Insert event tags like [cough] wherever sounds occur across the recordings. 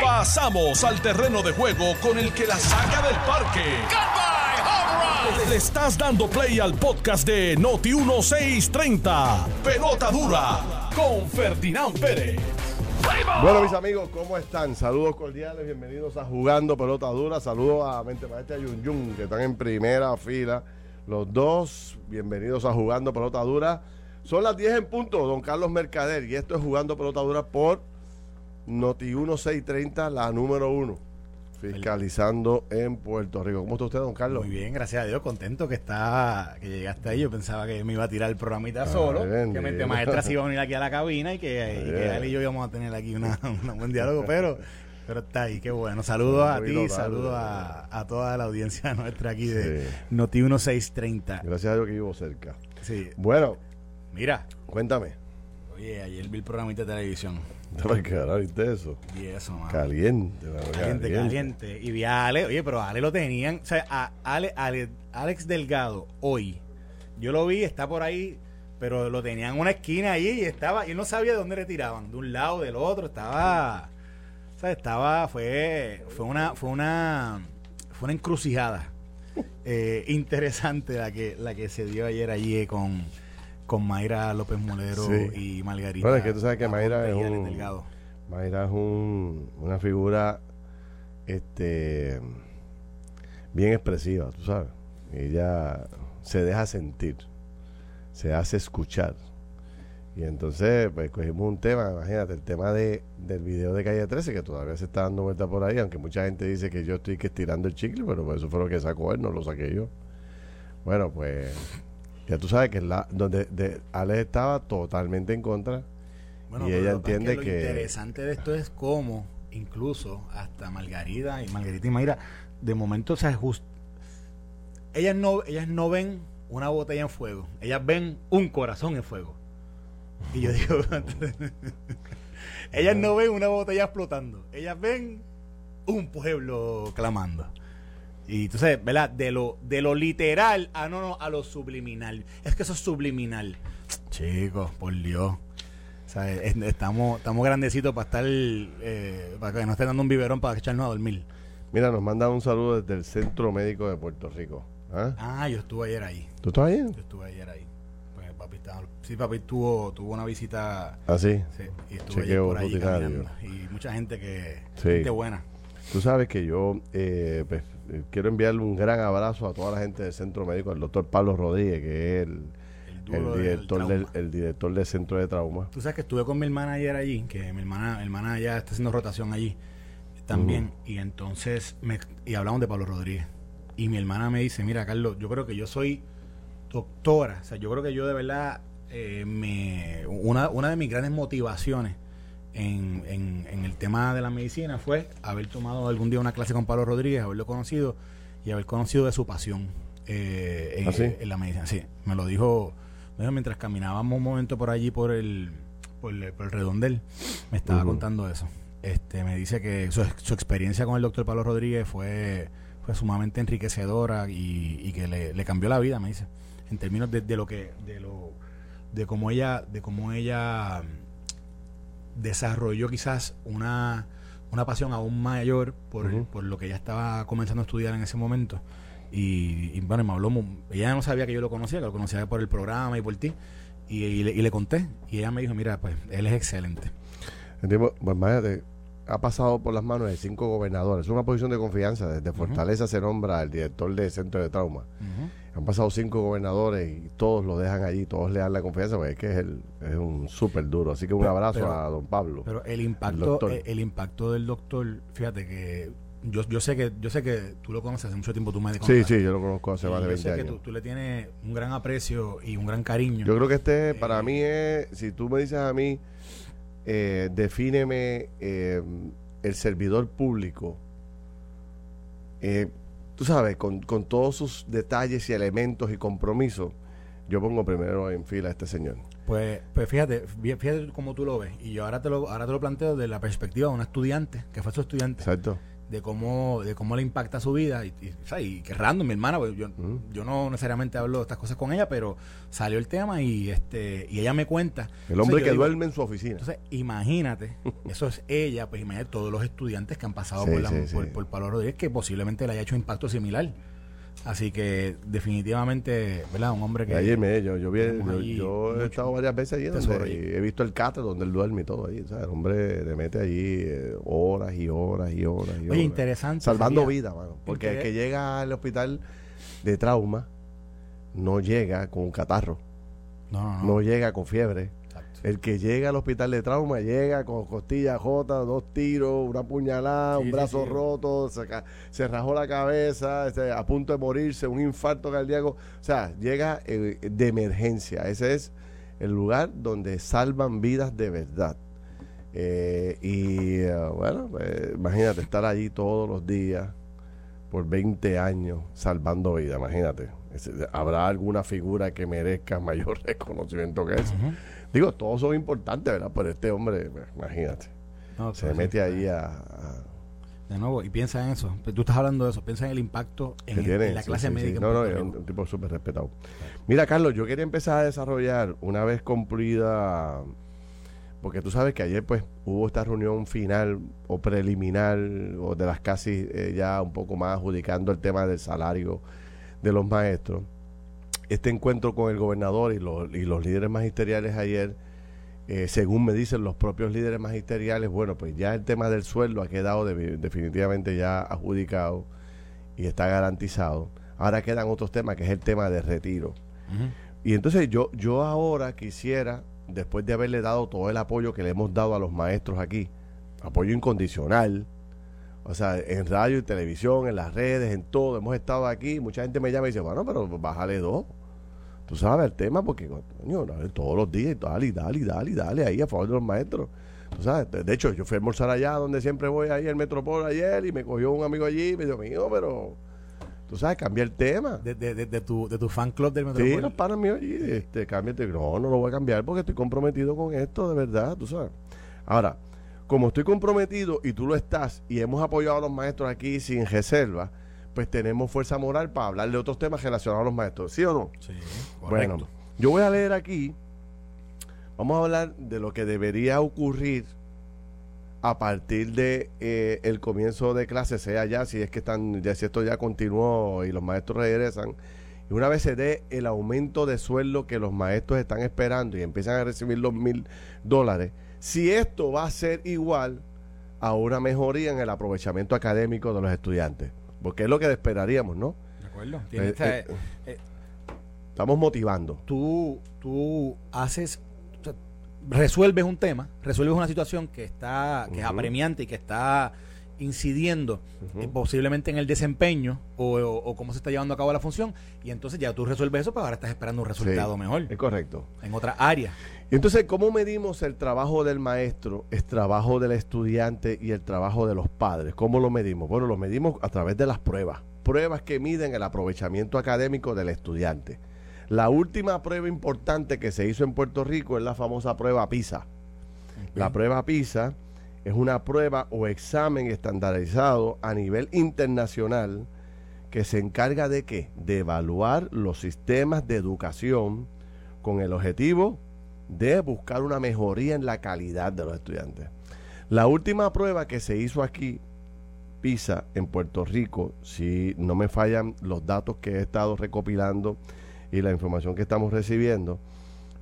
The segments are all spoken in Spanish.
Pasamos al terreno de juego con el que la saca del parque. Le estás dando play al podcast de Noti 1630. Pelota dura con Ferdinand Pérez. Bueno, mis amigos, ¿cómo están? Saludos cordiales, bienvenidos a Jugando Pelota Dura. Saludos a Mente Maestra y Yun Yun, que están en primera fila. Los dos, bienvenidos a Jugando Pelota Dura. Son las 10 en punto, don Carlos Mercader, y esto es Jugando Pelota Dura por Noti 1630, la número uno, fiscalizando en Puerto Rico. ¿Cómo está usted, don Carlos? Muy bien, gracias a Dios, contento que está, que llegaste ahí. Yo pensaba que me iba a tirar el programita solo, bendito. que mente maestra se iba a [laughs] venir aquí a la cabina y que, y que él y yo íbamos a tener aquí un [laughs] buen diálogo, pero, pero está ahí, qué bueno. Saludos a ti, saludos a, a toda la audiencia [laughs] nuestra aquí de Sí. Noti 1630. Gracias a Dios que vivo cerca. Sí, Bueno, mira, cuéntame. oye, ayer vi el programita de televisión ¿Para qué ahora viste eso? y eso, mano. Caliente, mano, Caliente, caliente. Y vi a Ale, oye, pero a Ale lo tenían. O sea, a Ale, Ale- Alex Delgado, hoy, yo lo vi, está por ahí, pero lo tenían en una esquina ahí y estaba, y él no sabía de dónde le tiraban, de un lado, del otro, estaba, o sea, estaba, fue, fue una, fue una, fue una encrucijada [laughs] eh, interesante la que, la que se dio ayer allí con, con Mayra López Molero Sí. y Margarita. Bueno, es que tú sabes que Mayra es un- Delgado. Mayra es un- una figura este bien expresiva, tú sabes. Ella se deja sentir, se hace escuchar. Y entonces, pues cogimos un tema, imagínate, el tema de, del video de Calle 13, que todavía se está dando vuelta por ahí, aunque mucha gente dice que yo estoy que estirando el chicle, pero pues eso fue lo que sacó él, no lo saqué yo. Bueno, pues ya tú sabes que la, donde de, Alex estaba totalmente en contra. Bueno, Y ella lo que es entiende lo que- interesante de esto es cómo, incluso hasta Margarita y Margarita y Mayra, de momento, o sea, just- ellas no, ellas no ven una botella en fuego, ellas ven un corazón en fuego. Y yo digo, [laughs] ellas no ven una botella explotando, ellas ven un pueblo clamando. Y entonces, ¿verdad? De lo, de lo literal a no, no, a lo subliminal. Es que eso es subliminal. Chicos, por Dios. O sea, es- estamos, estamos grandecitos para estar, eh, para que nos estén dando un biberón para echarnos a dormir. Mira, nos manda un saludo desde el Centro Médico de Puerto Rico. ¿Ah? Ah, yo estuve ayer ahí. ¿Tú estás ahí? Yo estuve ayer ahí. Pues papi estaba, sí, papi tuvo, tuvo una visita Ah, sí. sí, y estuve ayer por ahí caminando. Y mucha gente que, Sí. gente buena. Tú sabes que yo eh, pues, eh, quiero enviarle un gran abrazo a toda la gente del Centro Médico, al doctor Pablo Rodríguez, que es el, director, del, el director del Centro de Trauma. Tú sabes que estuve con mi hermana ayer allí, que mi hermana, mi hermana ya está haciendo rotación allí también. Y entonces, me, y hablamos de Pablo Rodríguez. Y mi hermana me dice, mira, Carlos, yo creo que yo soy doctora. O sea, yo creo que yo de verdad, eh, me, una, una de mis grandes motivaciones en, en, en el tema de la medicina fue haber tomado algún día una clase con Pablo Rodríguez, haberlo conocido y haber conocido de su pasión eh, en, ¿Ah, sí? en la medicina. Sí, me lo dijo, mientras caminábamos un momento por allí por el, por el, por el redondel, me estaba contando eso. Este, me dice que su, su experiencia con el doctor Pablo Rodríguez fue, fue sumamente enriquecedora y, y que le, le cambió la vida, me dice, en términos de, de lo que, de lo, de cómo ella, de cómo ella desarrolló quizás una, una pasión aún mayor por, por lo que ella estaba comenzando a estudiar en ese momento. Y, y, bueno, me habló, ella no sabía que yo lo conocía, que lo conocía por el programa y por ti. Y, y le, y le conté. Y ella me dijo, mira, pues él es excelente. El tipo, pues ha pasado por las manos de cinco gobernadores. Es una posición de confianza. Desde Fortaleza se nombra el director del Centro de Trauma. Han pasado cinco gobernadores y todos lo dejan allí, todos le dan la confianza, porque es que es, el, es un súper duro. Así que un Pero- abrazo pero- a don Pablo. Pero el impacto, doctor. el, el impacto del doctor, fíjate que yo, yo sé que yo sé que tú lo conoces hace mucho tiempo, tú me sí, contaste. sí, yo lo conozco hace Y más de yo 20 sé que tú le tienes un gran aprecio y un gran cariño. Yo creo que este, para Eh, mí es, si tú me dices a mí, eh, defíneme eh, el servidor público, eh, tú sabes, con, con todos sus detalles y elementos y compromisos, yo pongo primero en fila a este señor. Pues, pues fíjate, fí- fíjate cómo tú lo ves. Y yo ahora te lo, ahora te lo planteo desde la perspectiva de un estudiante, que fue su estudiante, Exacto. De cómo, de cómo le impacta su vida. Y, y, que random, mi hermana, pues, yo, yo no necesariamente hablo de estas cosas con ella, pero salió el tema y este y ella me cuenta. El hombre que duerme en su oficina. Entonces, imagínate, [laughs] eso es ella, pues imagínate todos los estudiantes que han pasado por, la, por, por Pablo Rodríguez, que posiblemente le haya hecho impacto similar. Así que definitivamente, ¿verdad? Un hombre que... Ayer me, yo, yo, yo, he estado varias veces allí donde he visto el catre donde él duerme y todo ahí. el hombre le mete allí eh, horas y horas y horas y Oye, interesante. Salvando vida, mano. Porque el que llega al hospital de trauma no llega con un catarro. No, no, no. no llega con fiebre el que llega al hospital de trauma llega con costilla jota, dos tiros, una puñalada, un brazo roto, se, rajó la cabeza, este, a punto de morirse, un infarto cardíaco. O sea, llega eh, de emergencia. Ese es el lugar donde salvan vidas de verdad. Eh, y eh, bueno, pues, imagínate estar allí todos los días por 20 años salvando vidas, imagínate. ¿Habrá alguna figura que merezca [laughs] mayor reconocimiento que eso? Digo, todos son importantes, ¿verdad? Pero este hombre, pues, imagínate, se mete ahí a, De nuevo, y piensa en eso. Tú estás hablando de eso, piensa en el impacto en, la clase médica. No, no, es un, tipo súper respetado. Mira, Carlos, yo quería empezar a desarrollar una vez cumplida, porque tú sabes que ayer pues hubo esta reunión final o preliminar, o de las casi eh, ya un poco más adjudicando el tema del salario de los maestros este encuentro con el gobernador y los, y los líderes magisteriales ayer, eh, según me dicen los propios líderes magisteriales, bueno, pues ya el tema del sueldo ha quedado definitivamente ya adjudicado y está garantizado. Ahora quedan otros temas, que es el tema del retiro. Y entonces yo, yo ahora quisiera, después de haberle dado todo el apoyo que le hemos dado a los maestros aquí, apoyo incondicional, o sea, en radio y televisión, en las redes, en todo, hemos estado aquí, mucha gente me llama y dice, bueno, pero bájale dos tú sabes el tema, porque coño, todos los días, dale, dale, dale, dale, ahí a favor de los maestros. Tú sabes, de, hecho, yo fui a almorzar allá donde siempre voy ahí al Metropol ayer y me cogió un amigo allí y me dijo, mío, pero tú sabes, cambia el tema. De, de, de, tu, de tu fan club del Metropol. Sí, los panas míos allí, este, cambia No, no lo voy a cambiar porque estoy comprometido con esto, de verdad, tú sabes. Ahora, como estoy comprometido y tú lo estás y hemos apoyado a los maestros aquí sin reserva, pues tenemos fuerza moral para hablar de otros temas relacionados a los maestros, ¿sí o no? Sí, Bueno, yo voy a leer aquí, vamos a hablar de lo que debería ocurrir a partir de eh, el comienzo de clase, sea ya, si es que están, ya si esto ya continuó y los maestros regresan, y una vez se dé el aumento de sueldo que los maestros están esperando y empiezan a recibir los mil dólares, si esto va a ser igual a una mejoría en el aprovechamiento académico de los estudiantes. Porque es lo que esperaríamos, ¿no? De acuerdo. Eh, eh, eh, estamos motivando. Tú, tú haces, resuelves un tema, resuelves una situación que está, que es apremiante y que está incidiendo posiblemente en el desempeño o, cómo se está llevando a cabo la función y entonces ya tú resuelves eso, pero ahora estás esperando un resultado mejor. Es correcto. En otra área. Y entonces, ¿cómo medimos el trabajo del maestro, el trabajo del estudiante y el trabajo de los padres? ¿Cómo lo medimos? Bueno, lo medimos a través de las pruebas. Pruebas que miden el aprovechamiento académico del estudiante. La última prueba importante que se hizo en Puerto Rico es la famosa prueba PISA. La prueba PISA es una prueba o examen estandarizado a nivel internacional que se encarga de qué? De evaluar los sistemas de educación con el objetivo de buscar una mejoría en la calidad de los estudiantes. La última prueba que se hizo aquí, PISA, en Puerto Rico, si no me fallan los datos que he estado recopilando y la información que estamos recibiendo,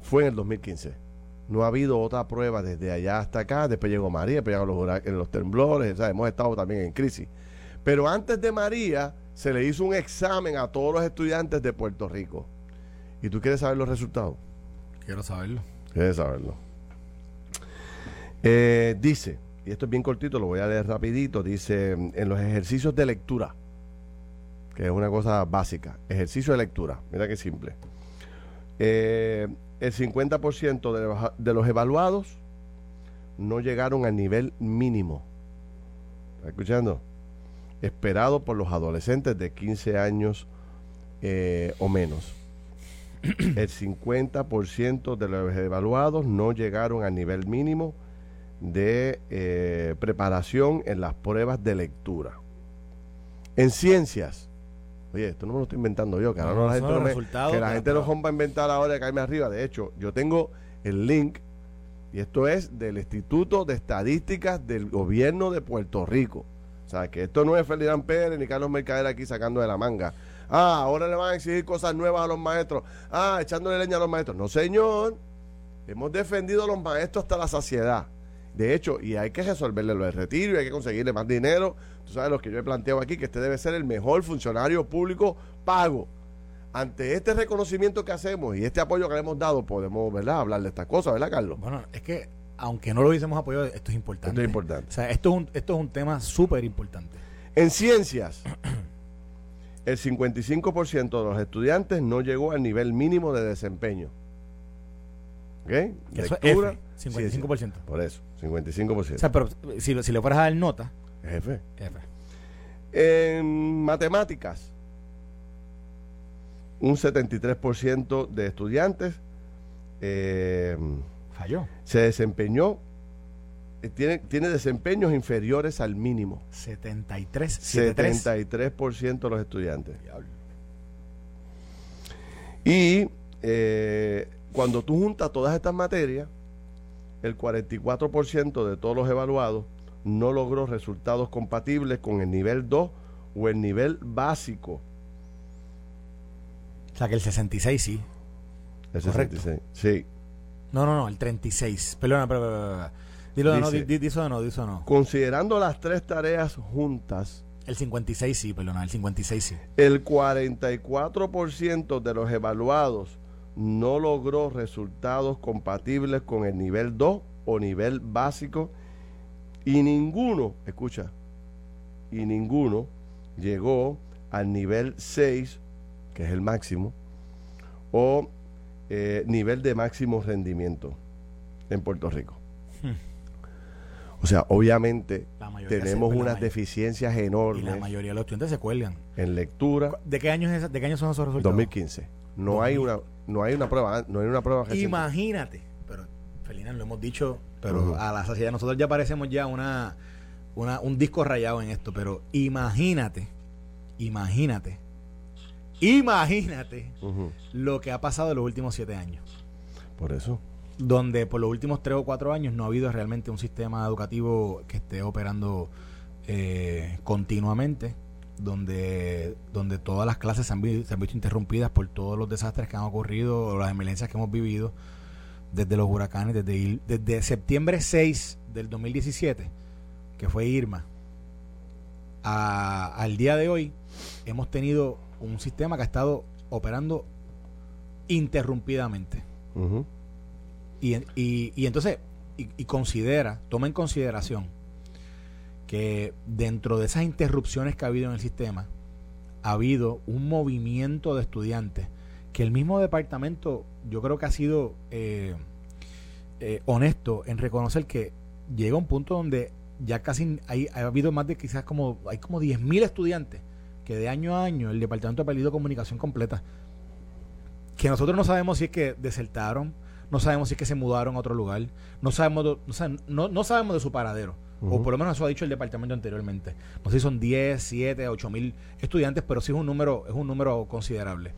fue en el 2015. No ha habido otra prueba desde allá hasta acá. Después llegó María, después llegaron los, los temblores. hemos estado también en crisis. Pero antes de María, se le hizo un examen a todos los estudiantes de Puerto Rico. ¿Y tú quieres saber los resultados? Quiero saberlo. Quieres saberlo. Eh, dice, y esto es bien cortito, lo voy a leer rapidito, dice, en los ejercicios de lectura, que es una cosa básica, ejercicio de lectura, mira qué simple. Eh, el 50% de, de los evaluados no llegaron al nivel mínimo. ¿Está escuchando? Esperado por los adolescentes de 15 años eh, o menos. El 50% de los evaluados no llegaron al nivel mínimo de eh, preparación en las pruebas de lectura. En ciencias, oye, esto no me lo estoy inventando yo, que ahora No, la gente, no me- que la gente no va a inventar ahora de caerme arriba. De hecho, yo tengo el link, y esto es del Instituto de Estadísticas del Gobierno de Puerto Rico. O sea, que esto no es Ferdinand Pérez ni Carlos Mercader aquí sacando de la manga. Ah, ahora le van a exigir cosas nuevas a los maestros. Ah, echándole leña a los maestros. No, señor. Hemos defendido a los maestros hasta la saciedad. De hecho, y hay que resolverle lo del retiro y hay que conseguirle más dinero. Tú sabes lo que yo he planteado aquí, que este debe ser el mejor funcionario público pago. Ante este reconocimiento que hacemos y este apoyo que le hemos dado, podemos, ¿verdad?, hablar de estas cosas, ¿verdad, Carlos? Bueno, es que aunque no lo hubiésemos apoyado, esto es importante. Esto es importante. O sea, esto es un, esto es un tema súper importante. En ciencias, [clears throat] el 55% de los estudiantes no llegó al nivel mínimo de desempeño. ¿Ok? Eso es F, 55%. ciencia. Por eso, 55%. O sea, pero si, si le fueras a dar nota, Jefe. F. En matemáticas, un 73% de estudiantes eh, Falló. se desempeñó, eh, tiene, tiene desempeños inferiores al mínimo. 73, 73. 73% de los estudiantes. Y eh, cuando tú juntas todas estas materias, el 44% de todos los evaluados no logró resultados compatibles con el nivel 2 o el nivel básico. O sea, que el 66 sí. El Correcto. 66. Sí. No, no, no, el 36. Perdona, pero, pero, pero. Dilo de no, Dice- di, di- di eso no, eso no. Considerando las tres tareas juntas, El 56 sí, perdona, el 56 sí. el 44% de los evaluados no logró resultados compatibles con el nivel 2 o nivel básico y ninguno, escucha, y ninguno llegó al nivel 6, que es el máximo, o eh, nivel de máximo rendimiento en Puerto Rico. O sea, obviamente tenemos unas deficiencias Y la enormes mayoría de los estudiantes se cuelgan. en lectura. ¿De qué años, es de qué años son esos resultados? 2015. No hay una no hay una prueba, no hay una prueba reciente. Imagínate, lo hemos dicho, pero a la sociedad nosotros ya parecemos ya una, una un disco rayado en esto, pero imagínate, imagínate, imagínate lo que ha pasado en los últimos siete años, Por eso. donde por los últimos tres o cuatro años no ha habido realmente un sistema educativo que esté operando eh, continuamente, donde, donde todas las clases se han, se han visto interrumpidas por todos los desastres que han ocurrido o las emergencias que hemos vivido desde los huracanes, desde, desde septiembre 6 del 2017, que fue Irma, a- al día de hoy, hemos tenido un sistema que ha estado operando interrumpidamente. Ujú. Y, y, y entonces, y, y considera, toma en consideración que dentro de esas interrupciones que ha habido en el sistema, ha habido un movimiento de estudiantes que el mismo departamento, yo creo que ha sido eh, eh, honesto en reconocer que llega un punto donde ya casi hay, ha habido más de quizás como, hay como 10.000 estudiantes que de año a año el departamento ha perdido comunicación completa. Que nosotros no sabemos si es que desertaron, no sabemos si es que se mudaron a otro lugar, no sabemos, no, no sabemos de su paradero, o por lo menos eso ha dicho el departamento anteriormente. No sé si son 10, 7, 8 mil estudiantes, pero sí es un número, es un número considerable.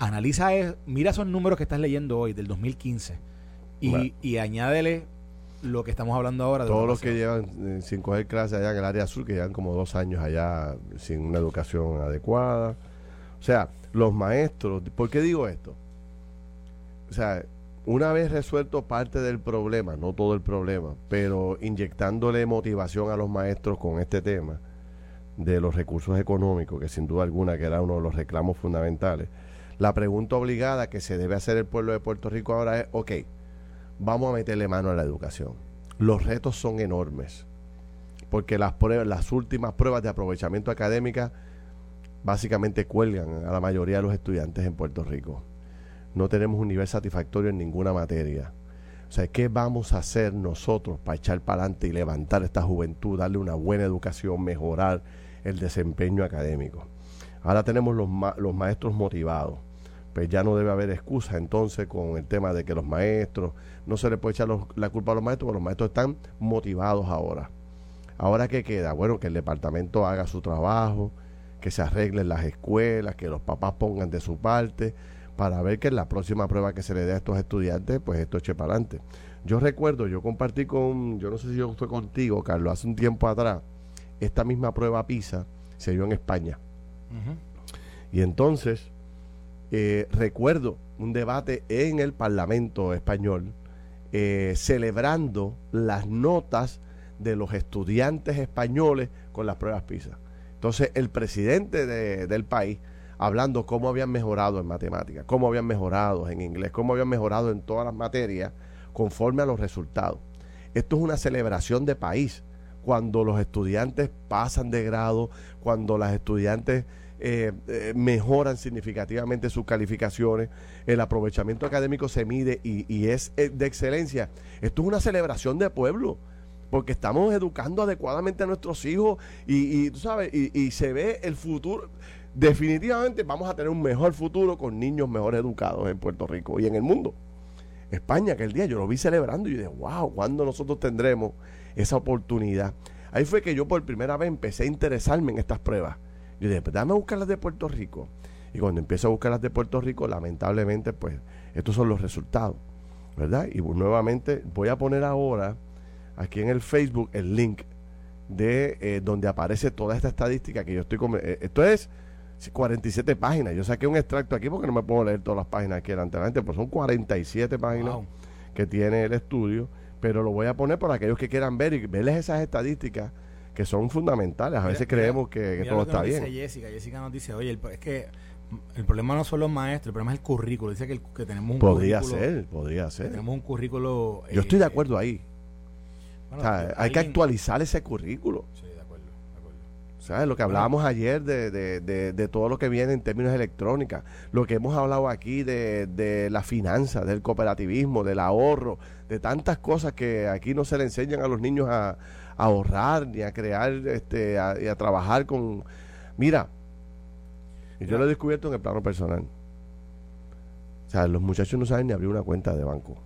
Analiza, es- mira esos números que estás leyendo hoy del 2015 y, Bueno. y añádele lo que estamos hablando ahora. de Todos lo los que llevan eh, sin coger clase allá en el área sur, que llevan como dos años allá sin una educación adecuada. O sea, los maestros, ¿por qué digo esto? O sea, una vez resuelto parte del problema, no todo el problema, pero inyectándole motivación a los maestros con este tema de los recursos económicos, que sin duda alguna que era uno de los reclamos fundamentales, la pregunta obligada que se debe hacer el pueblo de Puerto Rico ahora es, ok, vamos a meterle mano a la educación. Los retos son enormes, porque las pruebas, las últimas pruebas de aprovechamiento académica básicamente cuelgan a la mayoría de los estudiantes en Puerto Rico. No tenemos un nivel satisfactorio en ninguna materia. O sea, ¿qué vamos a hacer nosotros para echar para adelante y levantar esta juventud, darle una buena educación, mejorar el desempeño académico? Ahora tenemos los, ma- los maestros motivados. Pues ya no debe haber excusa entonces con el tema de que los maestros, no se le puede echar los- la culpa a los maestros, porque los maestros están motivados ahora. Ahora qué queda? Bueno, que el departamento haga su trabajo, que se arreglen las escuelas, que los papás pongan de su parte para ver que en la próxima prueba que se le dé a estos estudiantes, pues esto eche para adelante. Yo recuerdo, yo compartí con, yo no sé si yo fue contigo, Carlos, hace un tiempo atrás, esta misma prueba PISA se dio en España. Y entonces, eh, recuerdo un debate en el Parlamento español eh, celebrando las notas de los estudiantes españoles con las pruebas PISA. Entonces, el presidente del país hablando cómo habían mejorado en matemáticas, cómo habían mejorado en inglés, cómo habían mejorado en todas las materias conforme a los resultados. Esto es una celebración de país. Cuando los estudiantes pasan de grado, cuando las estudiantes eh, eh, mejoran significativamente sus calificaciones, el aprovechamiento académico se mide y, es eh, de excelencia. Esto es una celebración de pueblo, porque estamos educando adecuadamente a nuestros hijos y, tú sabes, y, se ve el futuro. Definitivamente vamos a tener un mejor futuro con niños mejor educados en Puerto Rico y en el mundo. España, aquel día yo lo vi celebrando y dije, wow, ¿cuándo nosotros tendremos esa oportunidad? Ahí fue que yo por primera vez empecé a interesarme en estas pruebas. Yo dije, pues dame a buscar las de Puerto Rico. Y cuando empiezo a buscar las de Puerto Rico, lamentablemente, pues estos son los resultados. ¿Verdad? Y nuevamente voy a poner ahora aquí en el Facebook el link de eh, donde aparece toda esta estadística que yo estoy... Eh, esto es 47 páginas. Yo saqué un extracto aquí porque no me puedo leer todas las páginas aquí delante de la gente, pues son 47 páginas que tiene el estudio, pero lo voy a poner para aquellos que quieran ver y verles esas estadísticas que son fundamentales. A veces creemos que, todo está bien. Jessica. Jessica nos dice, oye, es que el problema no son los maestros, el problema es el currículo. Dice que, que tenemos un podría ser, podría ser. Tenemos un currículo. Yo estoy de eh, acuerdo ahí. hay que actualizar ese currículo. Sí, de acuerdo. De acuerdo. ¿Sabes? Lo que hablábamos ayer de, de, de, todo lo que viene en términos electrónicas, lo que hemos hablado aquí de, de la finanza, del cooperativismo, del ahorro, de tantas cosas que aquí no se le enseñan a los niños a, ahorrar ni a crear este y a trabajar con mira yo lo he descubierto en el plano personal o sea los muchachos no saben ni abrir una cuenta de banco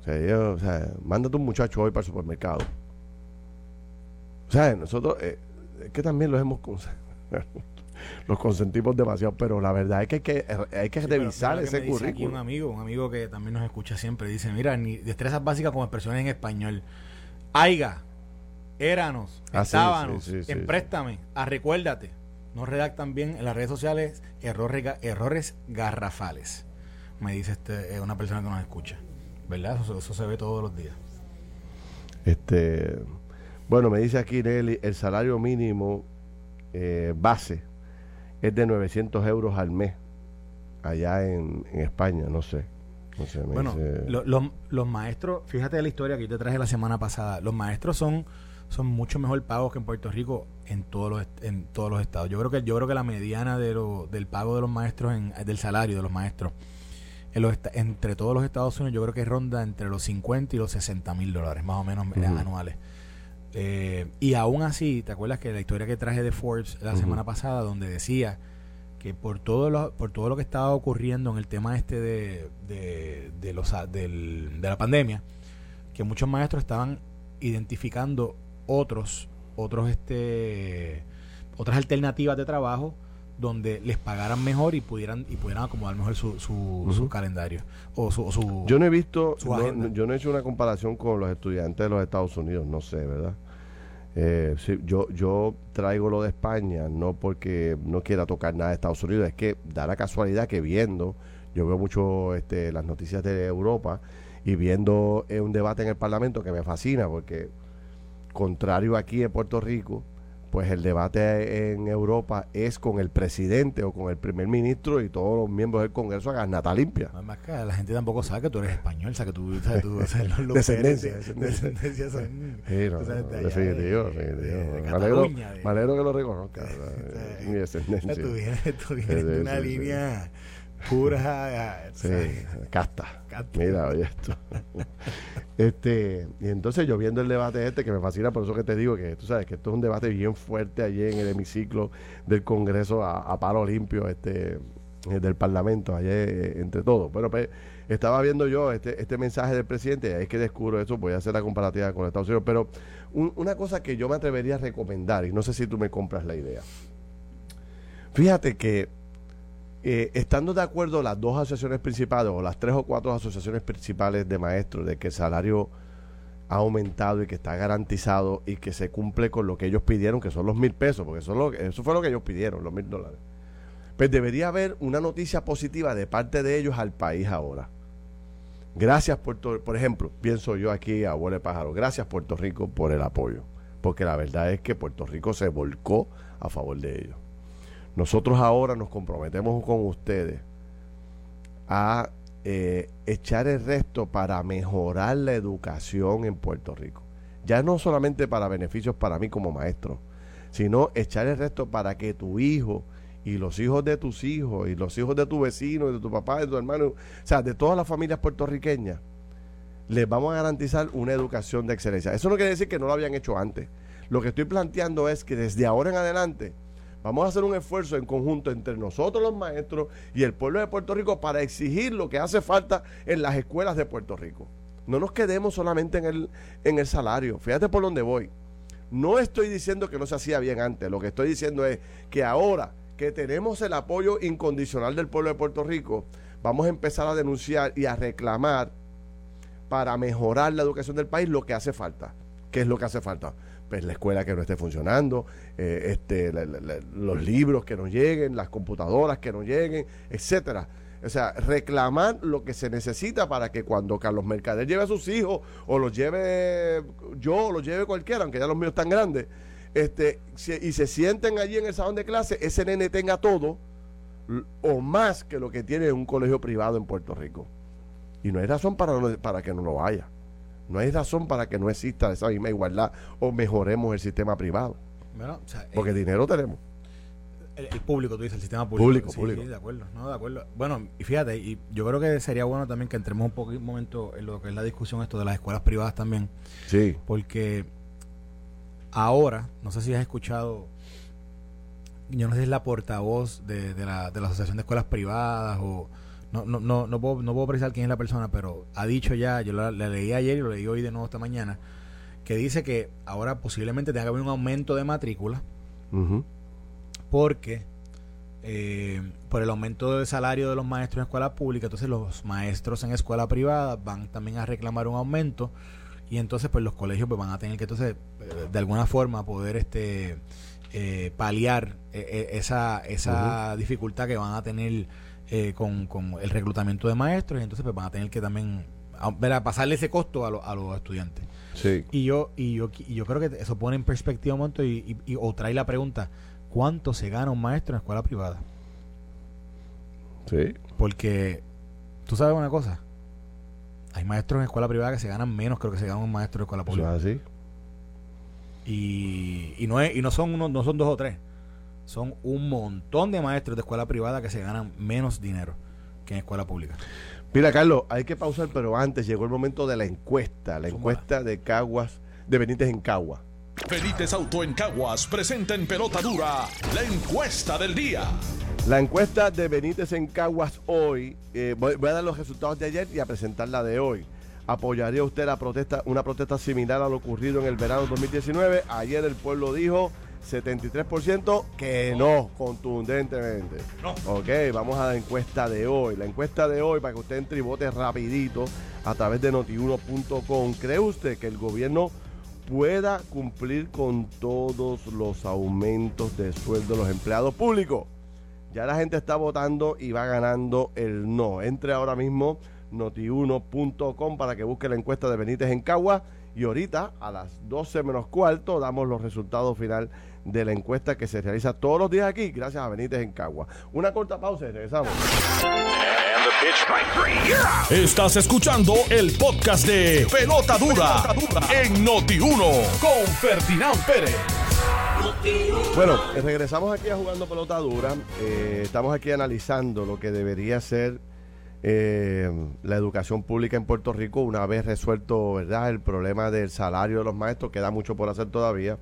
o sea, ellos, o sea mándate un muchacho hoy para el supermercado o sea nosotros eh, es que también los hemos [laughs] los consentimos demasiado, pero la verdad es que hay que, hay que revisar ese currículum. un amigo, un amigo que también nos escucha siempre, dice, mira, ni destrezas básicas como expresiones en español. Aiga, Éranos, ah, estábamos, en préstame, a recuérdate. No redactan bien en las redes sociales errores, errores garrafales. Me dice este, una persona que nos escucha. ¿Verdad? Eso, se ve todos los días. Este, bueno, me dice aquí Nelly, el salario mínimo eh, base es de 900 euros al mes allá en, España, no sé. bueno, los maestros, fíjate la historia que yo te traje la semana pasada, los maestros son son mucho mejor pagos que en Puerto Rico en todos los en todos los estados. Yo creo que yo creo que la mediana de lo, del pago de los maestros en, del salario de los maestros en los, entre todos los Estados Unidos yo creo que ronda entre los 50 y los 60 mil dólares más o menos anuales. Eh, y aún así, ¿te acuerdas que la historia que traje de Forbes la semana pasada donde decía que por todo lo, por todo lo que estaba ocurriendo en el tema este de, de, de los, del, de la pandemia, que muchos maestros estaban identificando otros, otros este, otras alternativas de trabajo donde les pagaran mejor y pudieran y pudieran acomodar mejor su, su, calendario o su, yo no he visto yo no he hecho una comparación con los estudiantes de los Estados Unidos no sé verdad eh, yo yo traigo lo de España no porque no quiera tocar nada de Estados Unidos es que da la casualidad que viendo yo veo mucho este, las noticias de Europa y viendo eh, un debate en el Parlamento que me fascina porque Contrario aquí en Puerto Rico, pues el debate en Europa es con el presidente o con el primer ministro y todos los miembros del Congreso hagan nata limpia. Además que la gente tampoco sabe que tú eres español, o sea, que tú, sabes, tú [laughs] descendencia, descendencia. definitivo, definitivo. Me alegro, que lo reconozca. [laughs] mi descendencia. Tú vienes, tú vienes de una línea pura. [laughs] Sí, casta. Mira, oye esto. este, y entonces yo viendo el debate este, que me fascina, por eso que te digo que tú sabes que esto es un debate bien fuerte allí en el hemiciclo del Congreso a, palo limpio. Este, eh, del Parlamento, ayer eh, entre todos. Bueno, pues estaba viendo yo este, este mensaje del presidente y ahí es que descubro eso, voy a hacer la comparativa con Estados Unidos, pero una cosa que yo me atrevería a recomendar, y no sé si tú me compras la idea. Fíjate que eh, estando de acuerdo las dos asociaciones principales o las tres o cuatro asociaciones principales de maestros de que el salario ha aumentado y que está garantizado y que se cumple con lo que ellos pidieron, que son los mil pesos, porque eso, eso fue lo que ellos pidieron, los mil dólares. Pues debería haber una noticia positiva de parte de ellos al país ahora. Gracias Puerto por ejemplo, pienso yo aquí, abuelo pájaro, gracias Puerto Rico por el apoyo, porque la verdad es que Puerto Rico se volcó a favor de ellos. Nosotros ahora nos comprometemos con ustedes a eh, echar el resto para mejorar la educación en Puerto Rico. Ya no solamente para beneficios para mí como maestro, sino echar el resto para que tu hijo y los hijos de tus hijos y los hijos de tu vecino y de tu papá de tu hermano, o sea, de todas las familias puertorriqueñas, les vamos a garantizar una educación de excelencia. Eso no quiere decir que no lo habían hecho antes. Lo que estoy planteando es que desde ahora en adelante vamos a hacer un esfuerzo en conjunto entre nosotros los maestros y el pueblo de Puerto Rico para exigir lo que hace falta en las escuelas de Puerto Rico. No nos quedemos solamente en el, en el salario. Fíjate por dónde voy. No estoy diciendo que no se hacía bien antes. Lo que estoy diciendo es que ahora que tenemos el apoyo incondicional del pueblo de Puerto Rico, vamos a empezar a denunciar y a reclamar para mejorar la educación del país lo que hace falta. ¿Qué es lo que hace falta? Pues la escuela que no esté funcionando, eh, este, los libros que no lleguen, las computadoras que no lleguen, etcétera. O sea, reclamar lo que se necesita para que cuando Carlos Mercader lleve a sus hijos, o los lleve yo, o los lleve cualquiera, aunque ya los míos están grandes, este, y se sienten allí en el salón de clase, ese nene tenga todo o más que lo que tiene un colegio privado en Puerto Rico. Y no hay razón para, para que no lo haya. No hay razón para que no exista esa misma igualdad o mejoremos el sistema privado. Porque eh, dinero tenemos. El, público, tú dices, el sistema público. Público, de acuerdo, no, de acuerdo. Bueno, y fíjate, y yo creo que sería bueno también que entremos un, poco, un momento en lo que es la discusión esto de las escuelas privadas también. Sí. Porque ahora, no sé si has escuchado, yo no sé si es la portavoz de, la, de la Asociación de Escuelas Privadas o... No, no, no, no, puedo, no puedo precisar quién es la persona, pero ha dicho ya, yo la, leí ayer y lo leí hoy de nuevo esta mañana, que dice que ahora posiblemente tenga que haber un aumento de matrícula porque eh, por el aumento del salario de los maestros en escuela pública, entonces los maestros en escuela privada van también a reclamar un aumento y entonces pues los colegios pues van a tener que entonces eh, de alguna forma poder este eh, paliar eh, esa, esa dificultad que van a tener con, con, el reclutamiento de maestros y entonces pues van a tener que también a, pasarle ese costo a, a los estudiantes. Sí. Y yo y yo y yo creo que eso pone en perspectiva un momento y, y, o trae la pregunta, ¿cuánto se gana un maestro en escuela privada? Sí. Porque tú sabes una cosa, hay maestros en escuela privada que se ganan menos que lo que se gana un maestro en escuela pública. así? Y, y, no es, y no son uno, no son dos o tres. Son un montón de maestros de escuela privada que se ganan menos dinero que en escuela pública. Mira, Carlos, hay que pausar, pero antes llegó el momento de la encuesta, la encuesta de Caguas, de Benítez en Cagua. Benítez Auto en Caguas presenta en pelota dura la encuesta del día. La encuesta de Benítez en Caguas hoy, eh, voy, a dar los resultados de ayer y a presentar la de hoy. ¿Apoyaría usted la protesta, una protesta similar a lo ocurrido en el verano 2019? Ayer el pueblo dijo 73% que no, contundentemente. No. Ok, vamos a la encuesta de hoy. La encuesta de hoy, para que usted entre y vote rapidito a través de notiuno.com. ¿Cree usted que el gobierno pueda cumplir con todos los aumentos de sueldo de los empleados públicos? Ya la gente está votando y va ganando el no. Entre ahora mismo notiuno.com para que busque la encuesta de Benítez en Cagua. Y ahorita a las 12 menos cuarto damos los resultados final de la encuesta que se realiza todos los días aquí, gracias a Benítez en Cagua. Una corta pausa y regresamos. Estás escuchando el podcast de Pelota Dura, en Noti1 con Ferdinand Pérez. Bueno, regresamos aquí a Jugando Pelota Dura. Eh, estamos aquí analizando lo que debería ser eh, la educación pública en Puerto Rico una vez resuelto verdad el problema del salario de los maestros. Queda mucho por hacer todavía.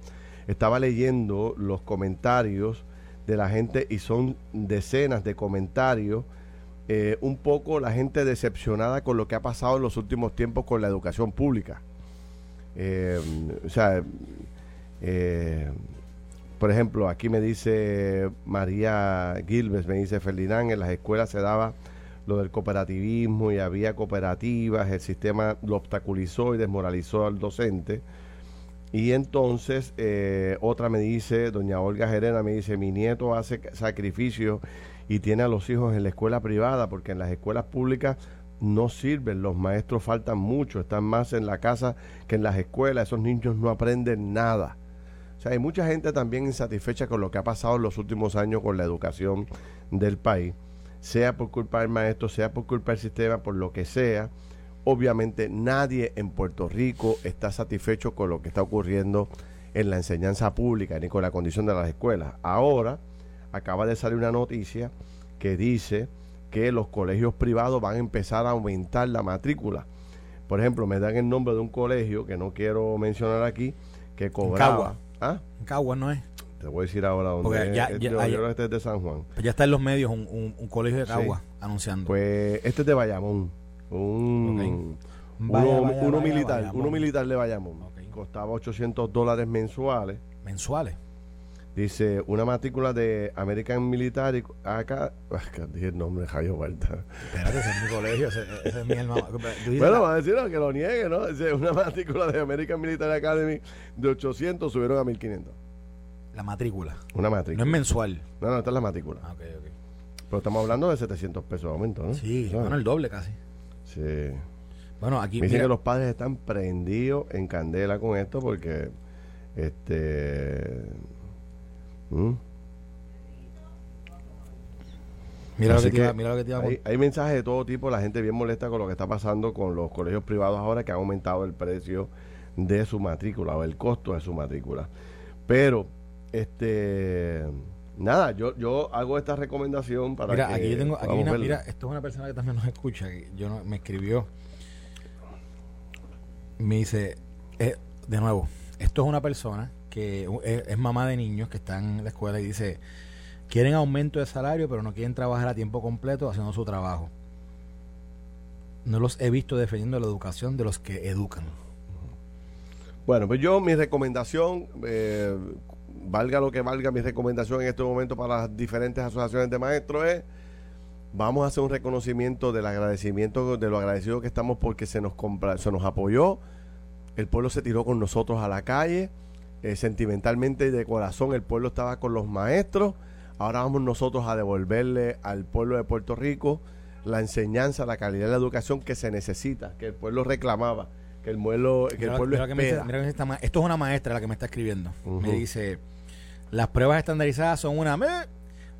Estaba leyendo los comentarios de la gente y son decenas de comentarios. eh, un poco la gente decepcionada con lo que ha pasado en los últimos tiempos con la educación pública. Eh, o sea, eh, por ejemplo, aquí me dice María Gilbert, me dice Ferdinand, en las escuelas se daba lo del cooperativismo y había cooperativas, el sistema lo obstaculizó y desmoralizó al docente. Y entonces eh, otra me dice, doña Olga Gerena me dice, mi nieto hace sacrificio y tiene a los hijos en la escuela privada porque en las escuelas públicas no sirven, los maestros faltan mucho, están más en la casa que en las escuelas, esos niños no aprenden nada. O sea, hay mucha gente también insatisfecha con lo que ha pasado en los últimos años con la educación del país, sea por culpa del maestro, sea por culpa del sistema, por lo que sea. Obviamente nadie en Puerto Rico está satisfecho con lo que está ocurriendo en la enseñanza pública ni con la condición de las escuelas. Ahora acaba de salir una noticia que dice que los colegios privados van a empezar a aumentar la matrícula. Por ejemplo, me dan el nombre de un colegio que no quiero mencionar aquí, que cobraba... Cagua. ¿Ah? En Cagua no es. Te voy a decir ahora dónde es. Este- ya- yo este es de San Juan. Pues ya está en los medios un, un- un colegio de Sí. Cagua anunciando. Pues este es de Bayamón. Un, uno, Vaya, uno vaya, militar, uno militar de Bayamón. Costaba 800 dólares mensuales. Mensuales. Dice, una matrícula de American Military. Acá, ah, que dije el nombre, Jayo Vuelta. Espérate, ese es mi colegio, ese, ese es mi hermano. [laughs] Tú dices Bueno, va a decir no, que lo niegue, ¿no? Dice, una matrícula de American Military Academy de 800 subieron a 1500. la matrícula. Una No matrícula. es mensual. No, no, esta es la matrícula. Ah, ok, ok. Pero estamos hablando de 700 pesos de aumento, ¿no? Sí, ¿Sabes? bueno, el doble casi. Sí. Bueno, aquí. Me dicen mira, que los padres están prendidos en candela con esto porque este ¿Mm? mira, lo que te iba, mira lo que te iba a hay, hay mensajes de todo tipo, la gente bien molesta con lo que está pasando con los colegios privados ahora que han aumentado el precio de su matrícula o el costo de su matrícula. Pero este nada, yo yo hago esta recomendación para Mira, que aquí yo tengo. Aquí una, mira, esto es una persona que también nos escucha. Que yo no, me escribió. Me dice. eh, de nuevo, esto es una persona que es, es mamá de niños que están en la escuela y dice: quieren aumento de salario, pero no quieren trabajar a tiempo completo haciendo su trabajo. No los he visto defendiendo la educación de los que educan. Bueno, pues yo mi recomendación, eh, valga lo que valga mi recomendación en este momento para las diferentes asociaciones de maestros es, vamos a hacer un reconocimiento del agradecimiento, de lo agradecido que estamos porque se nos, se nos apoyó, el pueblo se tiró con nosotros a la calle, eh, sentimentalmente y de corazón el pueblo estaba con los maestros, ahora vamos nosotros a devolverle al pueblo de Puerto Rico la enseñanza, la calidad de la educación que se necesita, que el pueblo reclamaba, que el pueblo, que Mira el lo- pueblo mira que me dice- espera. mira que ma- esto es una maestra la que me está escribiendo. Ujú. Me dice, las pruebas estandarizadas son una... "Meh".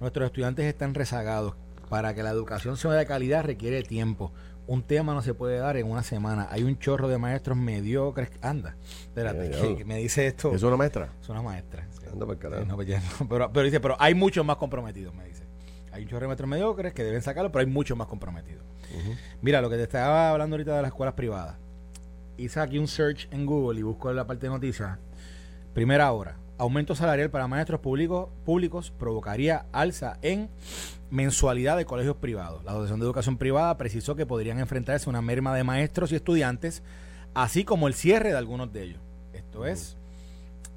Nuestros estudiantes están rezagados. Para que la educación sea de calidad requiere tiempo. Un tema no se puede dar en una semana. Hay un chorro de maestros mediocres. Anda, espérate, ya. que, me dice esto. ¿Es una maestra? Es una maestra. Anda. Sí, no, pues ya no, pero, pero dice, pero hay muchos más comprometidos, me dice. Hay un chorro de maestros mediocres que deben sacarlo, pero hay muchos más comprometidos. Mira, lo que te estaba hablando ahorita de las escuelas privadas. Hice aquí un search en Google y busco la parte de noticias. Primera hora. Aumento salarial para maestros públicos, públicos provocaría alza en mensualidad de colegios privados. La Asociación de Educación Privada precisó que podrían enfrentarse a una merma de maestros y estudiantes, así como el cierre de algunos de ellos. Esto es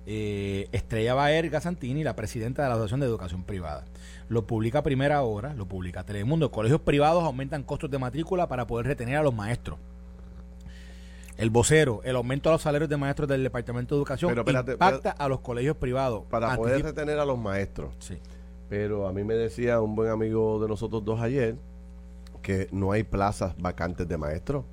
eh, Estrella Baer Gazantini, la presidenta de la Asociación de Educación Privada. Lo publica a Primera Hora, lo publica Telemundo. Colegios privados aumentan costos de matrícula para poder retener a los maestros. El vocero, el aumento a los salarios de maestros del Departamento de Educación Pero espérate, impacta a los colegios privados. Para poder retener a los maestros. Sí. Pero a mí me decía un buen amigo de nosotros dos ayer que no hay plazas vacantes de maestros.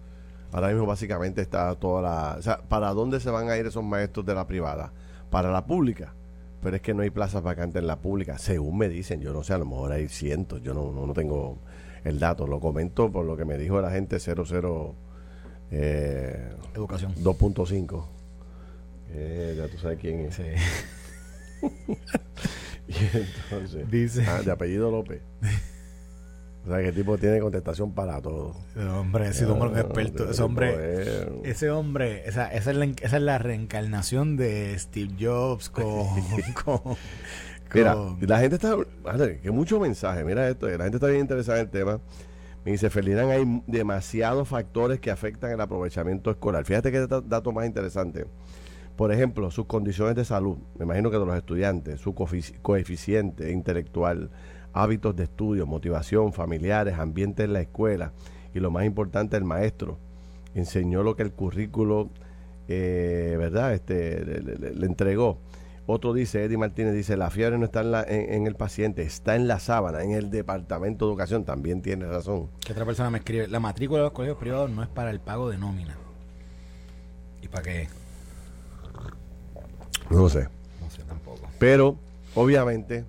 Ahora mismo básicamente está toda la... O sea, ¿para dónde se van a ir esos maestros de la privada? Para la pública. Pero es que no hay plazas vacantes en la pública. Según me dicen, yo no sé, a lo mejor hay cientos. Yo no, no, no tengo el dato. Lo comento por lo que me dijo la gente 00 eh, Educación. 2.5. Eh, ya tú sabes quién es. Sí. [laughs] Y entonces, Dice. ah, de apellido López. O sea, que el tipo tiene contestación para todo. Hombre, ese hombre es un experto. Ese Ese hombre, es- ese hombre, esa, esa, es la, esa es la reencarnación de Steve Jobs con, [laughs] con, Mira, la gente está. que mucho mensaje. Mira esto, la gente está bien interesada en el tema. Me dice, Ferdinand, hay demasiados factores que afectan el aprovechamiento escolar. Fíjate que dato más interesante. Por ejemplo, sus condiciones de salud, me imagino que de los estudiantes, su coeficiente intelectual, hábitos de estudio, motivación, familiares, ambiente en la escuela y lo más importante, el maestro. Enseñó lo que el currículo, eh, ¿verdad? Este, le, entregó. Otro dice, Eddie Martínez dice, la fiebre no está en, la, en, el paciente, está en la sábana, en el departamento de educación. También tiene razón. Que otra persona me escribe, la matrícula de los colegios privados no es para el pago de nómina. ¿Y para qué? No sé. No sé tampoco. Pero, obviamente,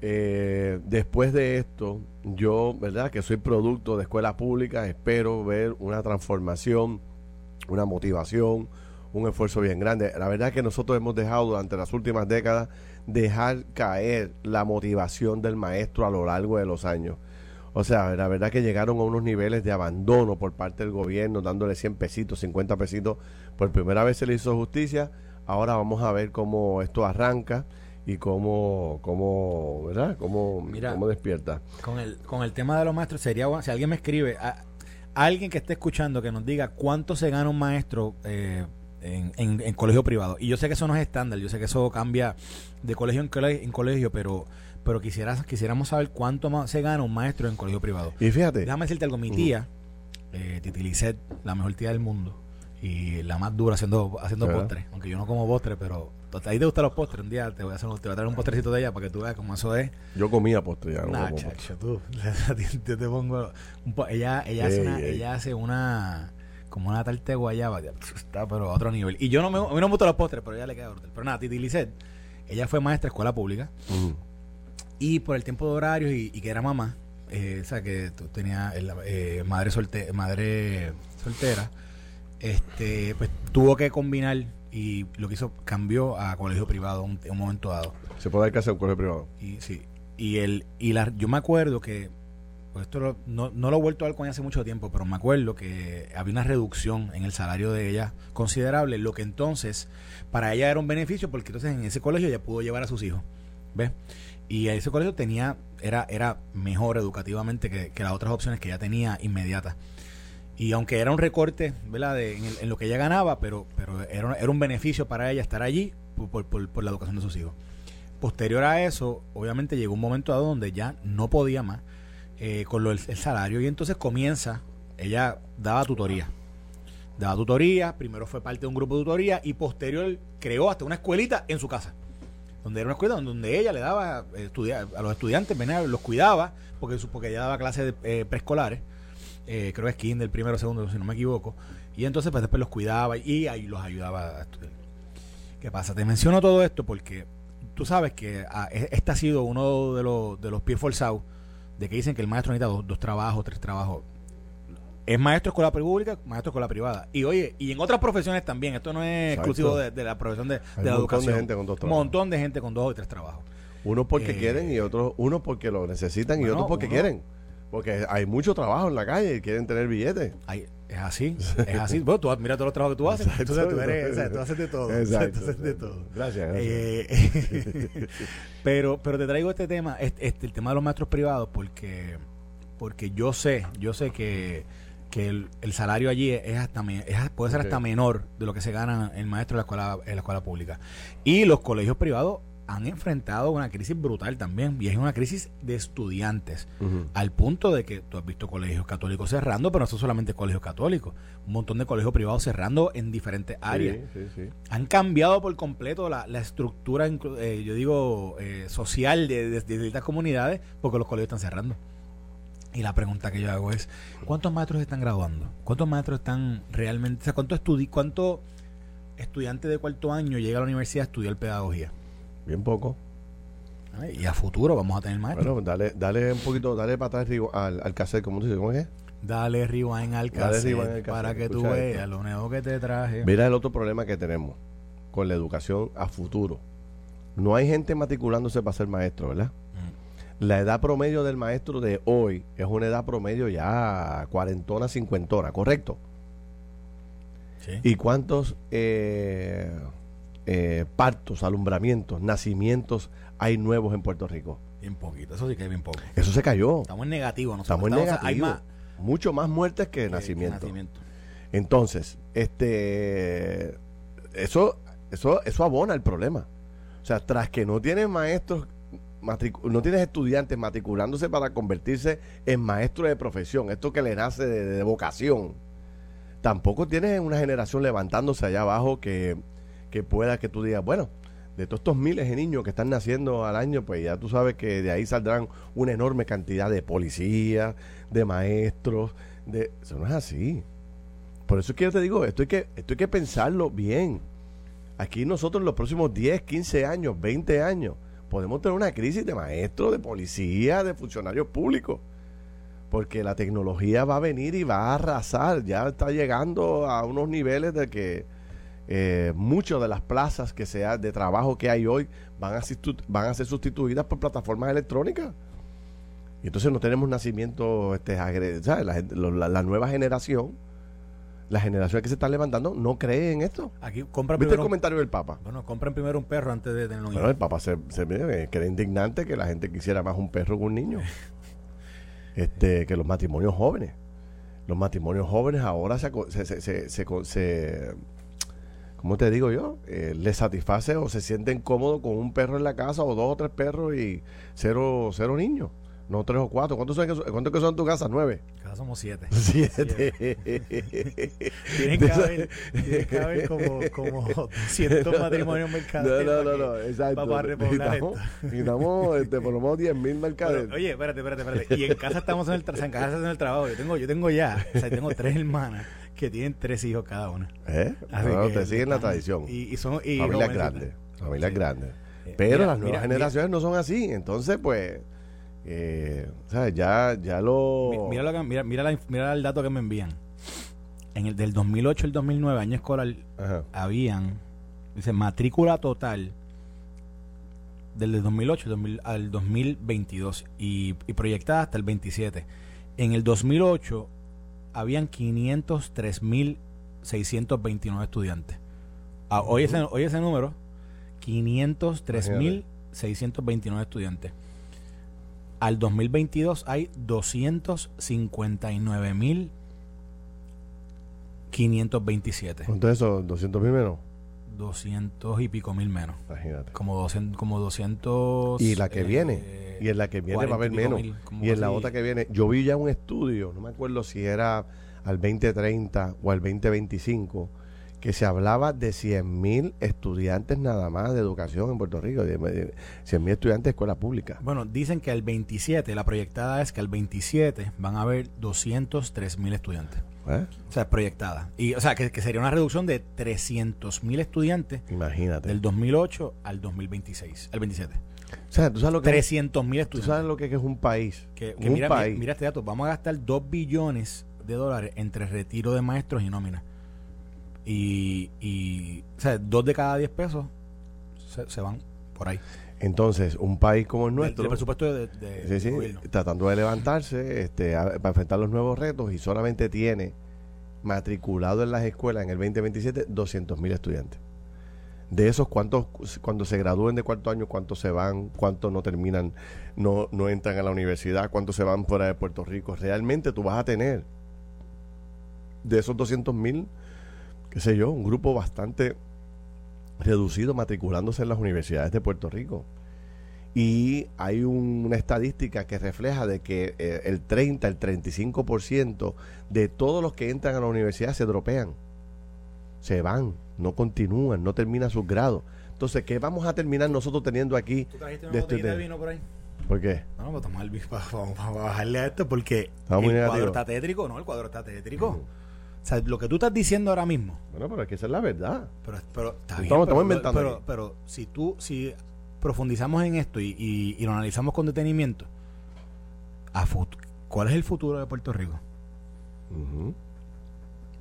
eh, después de esto, yo, ¿verdad? Que soy producto de escuela pública, espero ver una transformación, una motivación, un esfuerzo bien grande. La verdad que nosotros hemos dejado durante las últimas décadas dejar caer la motivación del maestro a lo largo de los años. O sea, la verdad que llegaron a unos niveles de abandono por parte del gobierno, dándole 100 pesitos, 50 pesitos. Por primera vez se le hizo justicia Ahora vamos a ver cómo esto arranca y cómo, cómo ¿verdad? Cómo, cómo despierta. Con el, con el tema de los maestros, sería si alguien me escribe, a, alguien que esté escuchando que nos diga cuánto se gana un maestro eh, en, en, colegio privado. Y yo sé que eso no es estándar, yo sé que eso cambia de colegio en colegio, en colegio pero pero quisiera, quisiéramos saber cuánto más se gana un maestro en colegio privado. Y fíjate. Déjame decirte algo, mi tía, eh, Titilicet, la mejor tía del mundo, y la más dura haciendo, haciendo postres. Aunque yo no como postres, pero a ti te gustan los postres. Un día te voy a, hacer, te voy a traer un postrecito de ella para que tú veas cómo eso es. Yo comía postres ya. No chacho, tú. [laughs] te pongo. ella, ella, hace una, ella hace una. Como una tarte guayaba. Está, pero a otro nivel. Y yo no me, a mí no me gustan los postres, pero ella le queda Pero nada, Titi Lisset, ella fue maestra de escuela pública. Y por el tiempo de horarios y, que era mamá, eh, o sea, que tú tenías eh, madre, solte madre soltera este pues tuvo que combinar y lo que hizo cambió a colegio privado en un, momento dado. Se puede dar que hacer un colegio privado. Y sí. Y el y la yo me acuerdo que pues esto no, no lo he vuelto a ver con ella hace mucho tiempo, pero me acuerdo que había una reducción en el salario de ella considerable, lo que entonces para ella era un beneficio porque entonces en ese colegio ella pudo llevar a sus hijos. ¿Ves? Y ese colegio tenía era era mejor educativamente que, que las otras opciones que ella tenía inmediatas. Y aunque era un recorte ¿verdad? en, lo que ella ganaba, pero, pero era, era un beneficio para ella estar allí por, por, la educación de sus hijos. Posterior a eso, obviamente llegó un momento dado donde ya no podía más eh, con lo, el, salario y entonces comienza, ella daba tutoría. Daba tutoría, primero fue parte de un grupo de tutoría y posterior creó hasta una escuelita en su casa. Donde era una escuela donde ella le daba eh, a los estudiantes, venía, los cuidaba, porque, porque ella daba clases eh, preescolares eh, creo que es kinder, primero o segundo, si no me equivoco. Y entonces pues después los cuidaba y ahí los ayudaba a estudiar. ¿Qué pasa? Te menciono todo esto porque tú sabes que ah, e, este ha sido uno de los, de los pies forzados de que dicen que el maestro necesita dos, trabajos, tres trabajos. Es maestro de escuela pública, maestro de escuela privada. Y oye, y en otras profesiones también, esto no es exclusivo de, la profesión de, la educación. De gente con dos un montón de gente con dos o tres trabajos. Unos porque eh, quieren y otros, unos porque lo necesitan y otros porque quieren. Porque hay mucho trabajo en la calle y quieren tener billetes. es así, es así. [laughs] bueno, tú mira todos los trabajos que tú haces. Entonces tú eres, tú haces de todo. Exacto. [laughs] Tú haces de todo. Gracias. Eh, [laughs] pero, pero te traigo este tema, este, el tema de los maestros privados, porque, porque yo sé, yo sé que, que el, salario allí es hasta es, puede ser hasta menor de lo que se gana el maestro en la escuela, en la escuela pública. Y los colegios privados han enfrentado una crisis brutal también, y es una crisis de estudiantes, al punto de que tú has visto colegios católicos cerrando, pero no son solamente colegios católicos, un montón de colegios privados cerrando en diferentes áreas. Han cambiado por completo la, estructura, eh, yo digo, eh, social de, de, estas comunidades, porque los colegios están cerrando. Y la pregunta que yo hago es, ¿cuántos maestros están graduando? ¿Cuántos maestros están realmente, o sea, cuántos cuánto estudiantes de cuarto año llega a la universidad a estudiar pedagogía? Bien poco. Y a futuro vamos a tener maestros. Bueno, dale, dale un poquito, dale para atrás al, al cassette, ¿cómo dices? ¿Cómo es? Dale rewind al cassette, para que tú veas lo nuevo que te traje. Mira el otro problema que tenemos con la educación a futuro. No hay gente matriculándose para ser maestro, ¿verdad? Mm. La edad promedio del maestro de hoy es una edad promedio ya cuarentona, cincuentona, ¿correcto? Sí. ¿Y cuántos eh, eh, partos, alumbramientos, nacimientos hay nuevos en Puerto Rico? Bien poquito, eso sí que es bien poco. Eso se cayó. Estamos en negativo, nosotros Estamos en estamos- negativo. Hay más Mucho más muertes que que- que nacimientos. nacimiento. Entonces, este eso, eso, eso abona el problema. O sea, tras que no tienes maestros, no tienes estudiantes matriculándose para convertirse en maestro de profesión, esto que le nace de, de vocación, tampoco tienes una generación levantándose allá abajo que, que pueda que tú digas, bueno, de todos estos miles de niños que están naciendo al año, pues ya tú sabes que de ahí saldrán una enorme cantidad de policías, de maestros, de eso no es así. Por eso es que yo te digo, esto hay que, esto hay que pensarlo bien. Aquí nosotros en los próximos 10, 15 años, 20 años, podemos tener una crisis de maestros, de policía, de funcionarios públicos. Porque la tecnología va a venir y va a arrasar. Ya está llegando a unos niveles de que eh, muchas de las plazas que sea de trabajo que hay hoy van a, van a ser sustituidas por plataformas electrónicas. Y entonces no tenemos nacimiento, este, ¿sabes? La, la- la nueva generación, la generación que se está levantando, no cree en esto. Aquí compra ¿Viste el un- comentario del Papa? bueno, compren primero un perro antes de tener un hijo. Bueno, el Papa se, se ve que era indignante que la gente quisiera más un perro que un niño. [laughs] Este, que los matrimonios jóvenes. Los matrimonios jóvenes ahora se, se, se, se, se co- se- ¿cómo te digo yo? Eh, les satisface o se sienten cómodos con un perro en la casa o dos o tres perros y cero, cero niños. No tres o cuatro. ¿Cuántos son, cuántos que son en tu casa? Nueve. Acá somos siete. [laughs] Siete. Tienen que haber, tienen que haber como, como [laughs] 200 matrimonios No, mercaderes. no, no, no, que- exacto. para repoblar Necesitamos, esto. [laughs] necesitamos, este, por lo menos 10 mil mercaderes. Pero, oye, espérate, espérate, espérate. Y en casa estamos en el, tra- en casa en el trabajo. Yo tengo, yo tengo ya, o sea, tengo tres hermanas que tienen tres hijos cada una. ¿Eh? Así No, que ustedes siguen la tradición. Y, y son y familias grandes. Familias Sí. grandes. Eh, Pero mira, las nuevas mira, generaciones no son así. Entonces, pues, eh, ¿sabes? Ya, ya lo... Mi- Mira, lo que- mira, mira, la- mira el dato que me envían. En el del 2008 al 2009, año escolar, Ajá. habían, dice, matrícula total del de 2008 al 2000 al 2022 y, y proyectada hasta el 27. En el 2008 habían 503.629 estudiantes. Ah, hoy, ese, hoy ese número, 503.629 estudiantes. Al 2022 hay 259.527. ¿Cuánto es eso? ¿200 mil menos? 200 y pico mil menos. Imagínate. Como 200. Como 200 Y la que eh, viene. Y en la que viene va a haber 40 y pico menos. mil, Y en la otra que viene. Yo vi ya un estudio, no me acuerdo si era al 2030 o al 2025, que se hablaba de 100 mil estudiantes nada más de educación en Puerto Rico. 100 mil estudiantes de escuela pública. Bueno, dicen que al 27, la proyectada es que al 27 van a haber 203 mil estudiantes. ¿Eh? O sea, proyectada. Y, o sea, que, que sería una reducción de 300 mil estudiantes Imagínate. del 2008 al 2026, al 27. o sea, tú sabes lo que 300 mil tú estudiantes. sabes lo que es un país. Que, que un mira, país. mira, mira este dato, vamos a gastar 2 billones de dólares entre retiro de maestros y nómina. Y, y o sea, dos de cada 10 pesos se, se van por ahí. Entonces, un país como el nuestro. del presupuesto de, de- Sí, sí, tratando de levantarse este, a- para enfrentar los nuevos retos y solamente tiene matriculado en las escuelas en el 2027 200 mil estudiantes. De esos, ¿cuántos cuando se gradúen de cuarto año, cuántos se van, cuántos no terminan, no, no entran a la universidad, cuántos se van fuera de Puerto Rico? Realmente tú vas a tener de esos 200 mil, qué sé yo, un grupo bastante reducido matriculándose en las universidades de Puerto Rico. Y hay un- una estadística que refleja de que eh, el 30, el 35% de todos los que entran a la universidad se dropean. Se van, no continúan, no terminan sus grados. Entonces, ¿qué vamos a terminar nosotros teniendo aquí? ¿Tú trajiste de una este de tema? vino por ahí? ¿Por qué? No, vamos a tomar el vino para, para- para bajarle a esto porque Estamos el cuadro está tétrico, no, el cuadro está tétrico. O sea, lo que tú estás diciendo ahora mismo, Bueno, pero es que esa es la verdad. pero, pero está Estamos- bien, estamos pero, inventando pero, si tú, si profundizamos en esto y, y- y lo analizamos con detenimiento, a fut- ¿cuál es el futuro de Puerto Rico?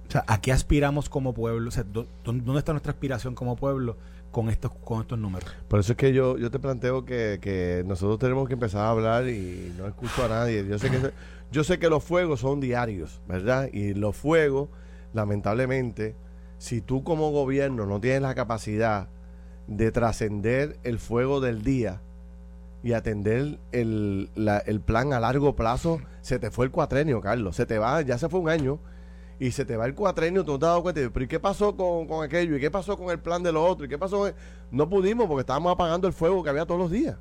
O sea, ¿a qué aspiramos como pueblo? O sea, ¿dó- dó- ¿dónde está nuestra aspiración como pueblo con estos, con estos números? Por eso es que yo, yo te planteo que, que nosotros tenemos que empezar a hablar y no escucho a nadie. Yo sé que yo sé que los fuegos son diarios, ¿verdad? Y los fuegos, lamentablemente, si tú como gobierno no tienes la capacidad de trascender el fuego del día y atender el, la- el plan a largo plazo, se te fue el cuatrenio, Carlos. Se te va, ya se fue un año y se te va el cuatrenio, tú no te has dado cuenta. Pero ¿y qué pasó con, con aquello? ¿Y qué pasó con el plan de lo otro? ¿Y qué pasó? No pudimos porque estábamos apagando el fuego que había todos los días.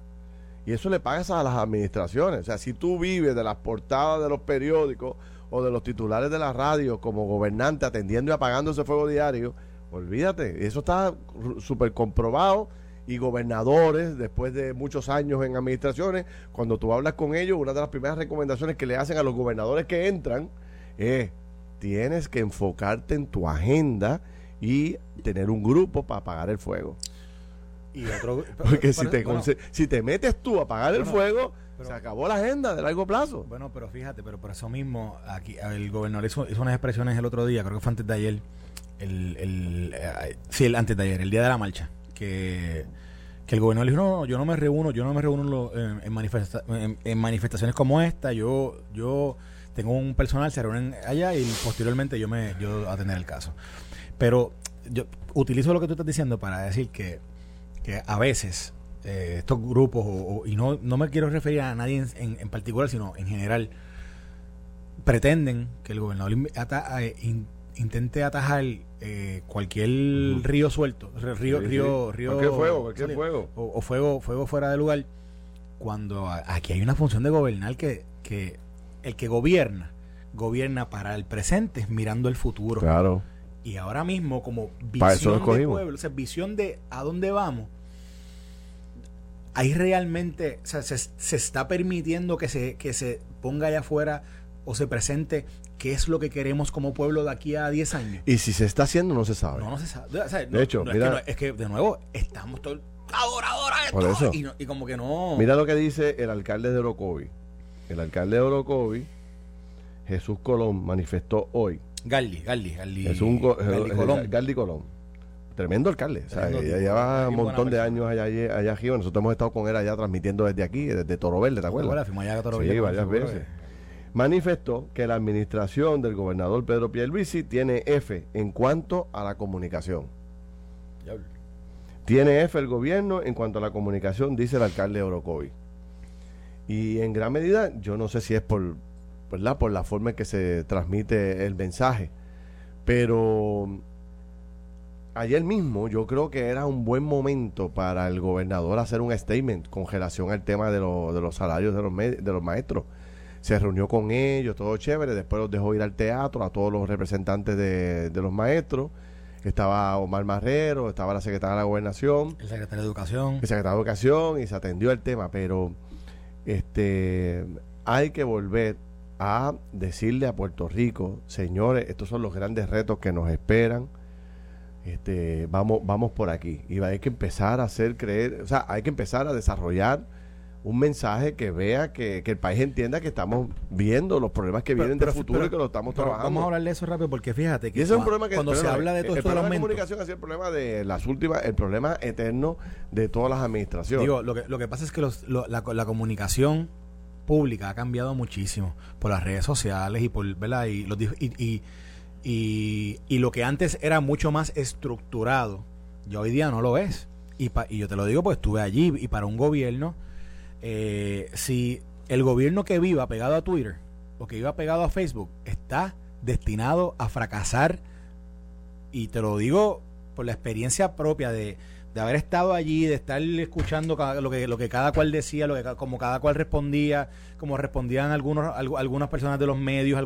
Y eso le pagas a las administraciones. O sea, si tú vives de las portadas de los periódicos o de los titulares de la radio como gobernante atendiendo y apagando ese fuego diario, olvídate. Eso está súper comprobado. Y gobernadores, después de muchos años en administraciones, cuando tú hablas con ellos, una de las primeras recomendaciones que le hacen a los gobernadores que entran es, tienes que enfocarte en tu agenda y tener un grupo para apagar el fuego. Y otro, [laughs] Porque si te, bueno, si te metes tú a apagar el fuego, pero- se acabó la agenda de largo plazo. Bueno, pero fíjate, pero por eso mismo, aquí el gobernador hizo, hizo unas expresiones el otro día, creo que fue antes de ayer, el, el, eh, sí, el antes de ayer, el día de la marcha, que, que el gobernador dijo, no, yo no me reúno, yo no me reúno en- en manifesta- en- en manifestaciones como esta, yo, yo tengo un personal, se reúnen allá y posteriormente yo me, yo atender el caso. Pero yo utilizo lo que tú estás diciendo para decir que, que a veces eh, estos grupos, o- o- y no, no me quiero referir a nadie en, en- en particular, sino en general, pretenden que el gobernador ata- eh, in- intente atajar eh, cualquier río suelto, río, Sí, río, sí. río, Cualquier fuego, cualquier sí, fuego. O, o fuego, fuego fuera de lugar, cuando a- aquí hay una función de gobernar que, que el que gobierna, gobierna para el presente mirando el futuro. Claro. Y ahora mismo, como visión de escogimos. pueblo, o sea, visión de a dónde vamos, ahí realmente o sea, se, se está permitiendo que se, que se ponga allá afuera o se presente qué es lo que queremos como pueblo de aquí a 10 años. Y si se está haciendo, no se sabe. No, no se sabe. O sea, De hecho, no, mira- es, que no- es que, de nuevo, estamos todos ahora, ahora, esto, Por eso. Y, no- y como que no. Mira lo que dice el alcalde de Orocovi. El alcalde de Orocovi, Jesús Colón, manifestó hoy. Galdi, Galdi, Galdi. Es un go- Galdi Colón. Galdi Colón. Tremendo alcalde. O sea, Tremendo ya tipo, lleva un montón de años allá, allá arriba. Nosotros hemos estado con él allá transmitiendo desde aquí, desde Toro Verde, ¿te ¿Te acuerdas? allá Toro Sí, Verde con varias veces. Manifestó que la administración del gobernador Pedro Pierluisi tiene F en cuanto a la comunicación. Diablo. Tiene F el gobierno en cuanto a la comunicación, dice el alcalde de Orocovi. Y en gran medida, yo no sé si es por, ¿verdad? por la forma en que se transmite el mensaje, pero ayer mismo yo creo que era un buen momento para el gobernador hacer un statement con relación al tema de, lo- de los salarios de los, de los maestros. Se reunió con ellos, todo chévere, después los dejó ir al teatro, a todos los representantes de, de los maestros. Estaba Omar Marrero, estaba la secretaria de la gobernación, El secretario de Educación. el secretario de Educación y se atendió el tema, pero este hay que volver a decirle a Puerto Rico, señores, estos son los grandes retos que nos esperan. Este, vamos, vamos por aquí. Y hay que empezar a hacer creer, o sea, hay que empezar a desarrollar un mensaje que vea que, que el país entienda que estamos viendo los problemas que Pero- vienen del futuro pero- y que lo estamos trabajando. Vamos a hablar de eso rápido porque fíjate que Y ese es un problema que cuando se habla de el- todo el esto del problema de comunicación sido el problema de las últimas, el problema eterno de todas las administraciones. digo, lo que, lo que pasa es que los- lo- la, la comunicación pública ha cambiado muchísimo por las redes sociales y por, ¿verdad? Y, los, y, y, y- y lo que antes era mucho más estructurado, ya hoy día no lo es. Y, pa- y yo te lo digo porque estuve allí y para un gobierno, eh, si el gobierno que viva pegado a Twitter o que viva pegado a Facebook está destinado a fracasar y te lo digo por la experiencia propia de, de haber estado allí, de estar escuchando lo que lo que cada cual decía, lo que como cada cual respondía, como respondían algunos algu- algunas personas de los medios,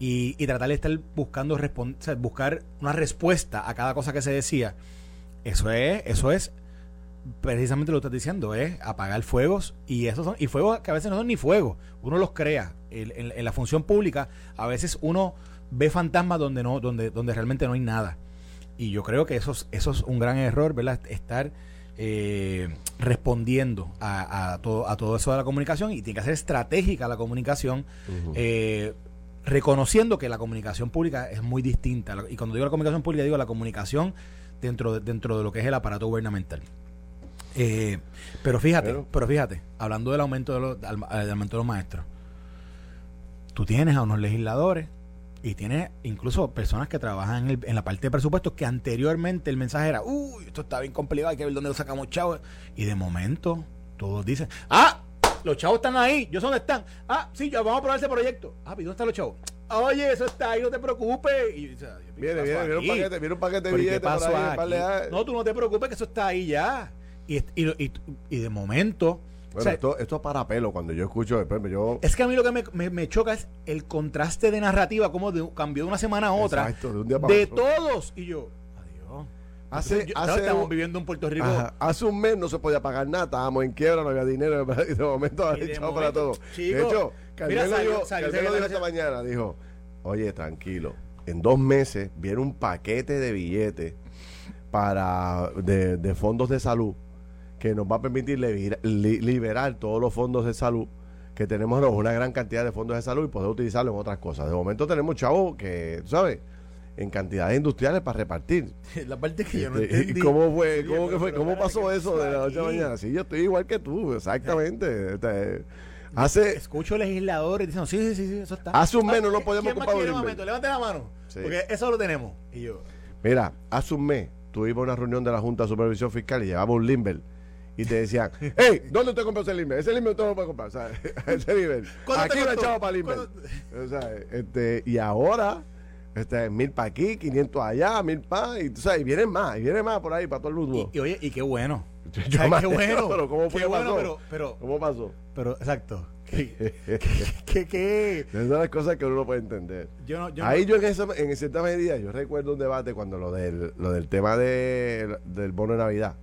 y, y tratar de estar buscando buscar una respuesta a cada cosa que se decía. Eso es eso es precisamente lo que estás diciendo, es apagar fuegos y esos son y fuegos que a veces no son ni fuegos, uno los crea. En, en- en la función pública a veces uno ve fantasmas donde no donde donde realmente no hay nada. Y yo creo que eso es, eso es un gran error, ¿verdad? Estar eh, respondiendo a, a todo, a todo eso de la comunicación y tiene que ser estratégica la comunicación, eh, reconociendo que la comunicación pública es muy distinta. Y cuando digo la comunicación pública, digo la comunicación dentro de, dentro de lo que es el aparato gubernamental. Eh, pero fíjate, Pero- pero, fíjate, hablando del aumento de los, del, del aumento de los maestros, tú tienes a unos legisladores Y tiene incluso personas que trabajan en, el- en la parte de presupuestos que anteriormente el mensaje era, uy, esto está bien complicado, hay que ver dónde lo sacamos chavos. Y de momento todos dicen, ah, los chavos están ahí, yo sé dónde están. Ah, sí, ya vamos a probar ese proyecto. Ah, ¿y dónde están los chavos? Oye, eso está ahí, no te preocupes. Y, o sea, ¿qué Viene, viene, viene un paquete, viene un paquete de ¿Pero y qué billetes pasó ahí. No, tú no te preocupes que eso está ahí ya. Y, y, y, y de momento... o Bueno, sea, esto, esto es para pelo. Cuando yo escucho, ejemplo, yo. es que a mí lo que me, me- me choca es el contraste de narrativa, como de, cambió de una semana a otra. Exacto, de un día para de otro. todos. Y yo, adiós. Hace, Yo- hace, estamos viviendo en Puerto Rico. Ajá, hace un mes no se podía pagar nada, estábamos en quiebra, no había dinero, [laughs] y de momento Y ha de echado para todo. chico, de hecho, Carmelo dijo, salió Carmelo dijo esta secretario- mañana, dijo, oye, tranquilo, en dos meses viene un paquete de billetes para de, de fondos de salud que nos va a permitir libera- li- liberar todos los fondos de salud que tenemos ¿no? una gran cantidad de fondos de salud y poder utilizarlo en otras cosas. De momento tenemos chavos que, tú ¿sabes? En cantidades industriales para repartir. [laughs] La parte que yo no Este, ¿Y entendí. cómo fue? ¿Cómo, que fue? ¿Cómo pasó ¿qué eso de la noche a la mañana? Sí, yo estoy igual que tú, exactamente. Este, hace, Escucho legisladores diciendo, sí, sí, sí, sí, eso está. Hace un mes no Ah, lo ¿quién podíamos ocupar momento? Levante la mano. Sí. Porque eso lo tenemos. Y yo, mira, hace un mes a una reunión de la Junta de Supervisión Fiscal y llevaba un limber y te decían, hey, ¿dónde usted compró ese limber? Ese limber usted no lo puede comprar, ¿sabes? [laughs] ese limber. ¿Cuánto te Aquí lo costó? echado para limber. O sea, este, y ahora, este, mil para aquí, 500 allá, mil para, y tú sabes, y vienen más, y vienen más por ahí para todo el mundo. y, y oye, y qué bueno. [laughs] Yo qué bueno. [laughs] pero ¿cómo fue qué bueno, pasó? pero, pero, ¿Cómo pasó? pero, exacto. ¿Qué, qué, qué? Esas son las cosas que uno no puede entender. Yo no, yo Ahí no- yo en, esa, en cierta medida, yo recuerdo un debate cuando lo del, lo del tema de, del bono de Navidad,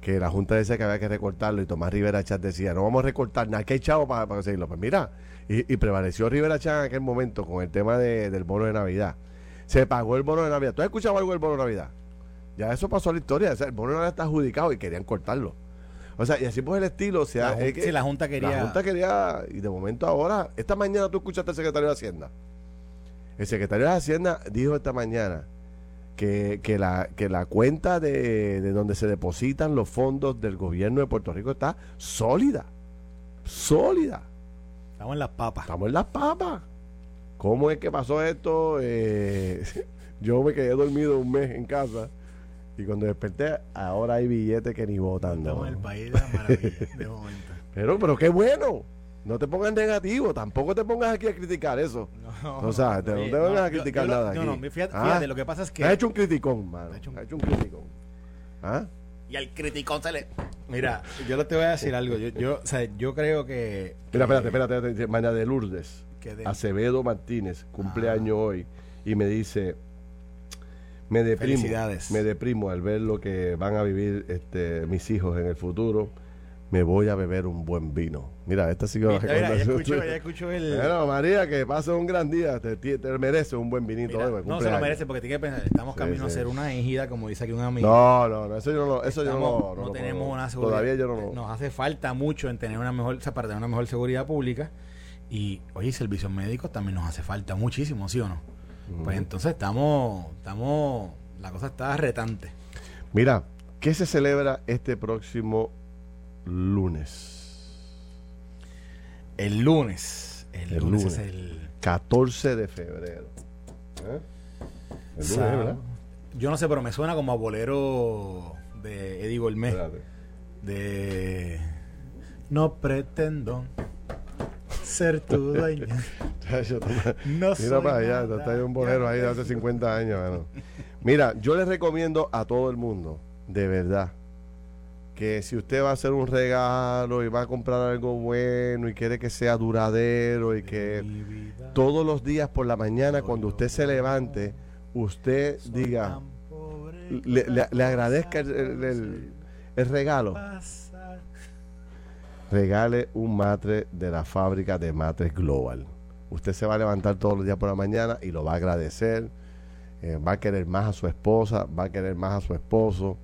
que la Junta decía que había que recortarlo y Tomás Rivera Chat decía, no vamos a recortar nada, que hay chavo para, para conseguirlo. Pues mira, y, y prevaleció Rivera Chat en aquel momento con el tema de- del bono de Navidad. Se pagó el bono de Navidad. ¿Tú has escuchado algo del bono de Navidad? Ya eso pasó a la historia. O sea, el bono de Navidad está adjudicado y querían cortarlo. O sea, y así pues el estilo. O sea, La Jun- es que sí, la Junta quería- La Junta quería. Y de momento ahora, esta mañana tú escuchaste al secretario de Hacienda. El secretario de Hacienda dijo esta mañana que, que, la, que la cuenta de, de donde se depositan los fondos del gobierno de Puerto Rico está sólida. Sólida. Estamos en las papas. Estamos en las papas. ¿Cómo es que pasó esto? Eh, [laughs] yo me quedé dormido un mes en casa y cuando desperté, ahora hay billetes que ni votan. Estamos en el país de la maravilla, de momento. [laughs] Pero, pero qué bueno. No te pongas negativo, tampoco te pongas aquí a criticar eso. No, O sea, te- no te vengas a yo- criticar yo nada No, aquí. no, fíjate, Ah. fíjate, lo que pasa es que... Ha hecho un criticón, mano. Ha hecho un- Ha hecho un criticón. ¿Ah? Y al criticón se le... Mira, yo te voy a decir algo. Yo, yo, o sea, yo creo que... Mira, que- espérate, espérate, espérate. Mañana de Lourdes. que de- Acevedo Martínez, cumpleaños Ah. hoy, y me dice, me deprimo, Felicidades. me deprimo al ver lo que van a vivir este, mis hijos en el futuro. Me voy a beber un buen vino. Mira, esta sí que Mira, ya escucho, ya escucho el... Bueno, María, que pase un gran día. Te, te, te mereces un buen vinito. Mira, hoy, no se lo merece porque tiene que pensar, estamos Sí, camino a ser una ejida, como dice aquí un amigo. No, no, no, eso yo no lo, eso yo no, no no tenemos una seguridad. Todavía yo no lo. Nos hace falta mucho en tener una mejor, o sea, para tener una mejor seguridad pública. Y, oye, servicios médicos también nos hace falta muchísimo, ¿sí o no? Pues entonces estamos, estamos, la cosa está retante. Mira, ¿qué se celebra este próximo lunes? El lunes, el, El lunes, lunes. es el... 14 de febrero. ¿Eh? El lunes. ¿verdad? Yo no sé, pero me suena como a bolero de Eddie Gourmet. Espérate. De... No pretendo ser tu [laughs] tú- No Mira para allá, está ahí un bolero ahí de hace 50 años. mano. Mira, yo les recomiendo a todo el mundo, de verdad, que si usted va a hacer un regalo y va a comprar algo bueno y quiere que sea duradero y que todos los días por la mañana cuando usted se levante, usted diga, le, le- agradezca el, el- regalo. regale un matre de la fábrica de matres Global. Usted se va a levantar todos los días por la mañana y lo va a agradecer. eh, va a querer más a su esposa, va a querer más a su esposo,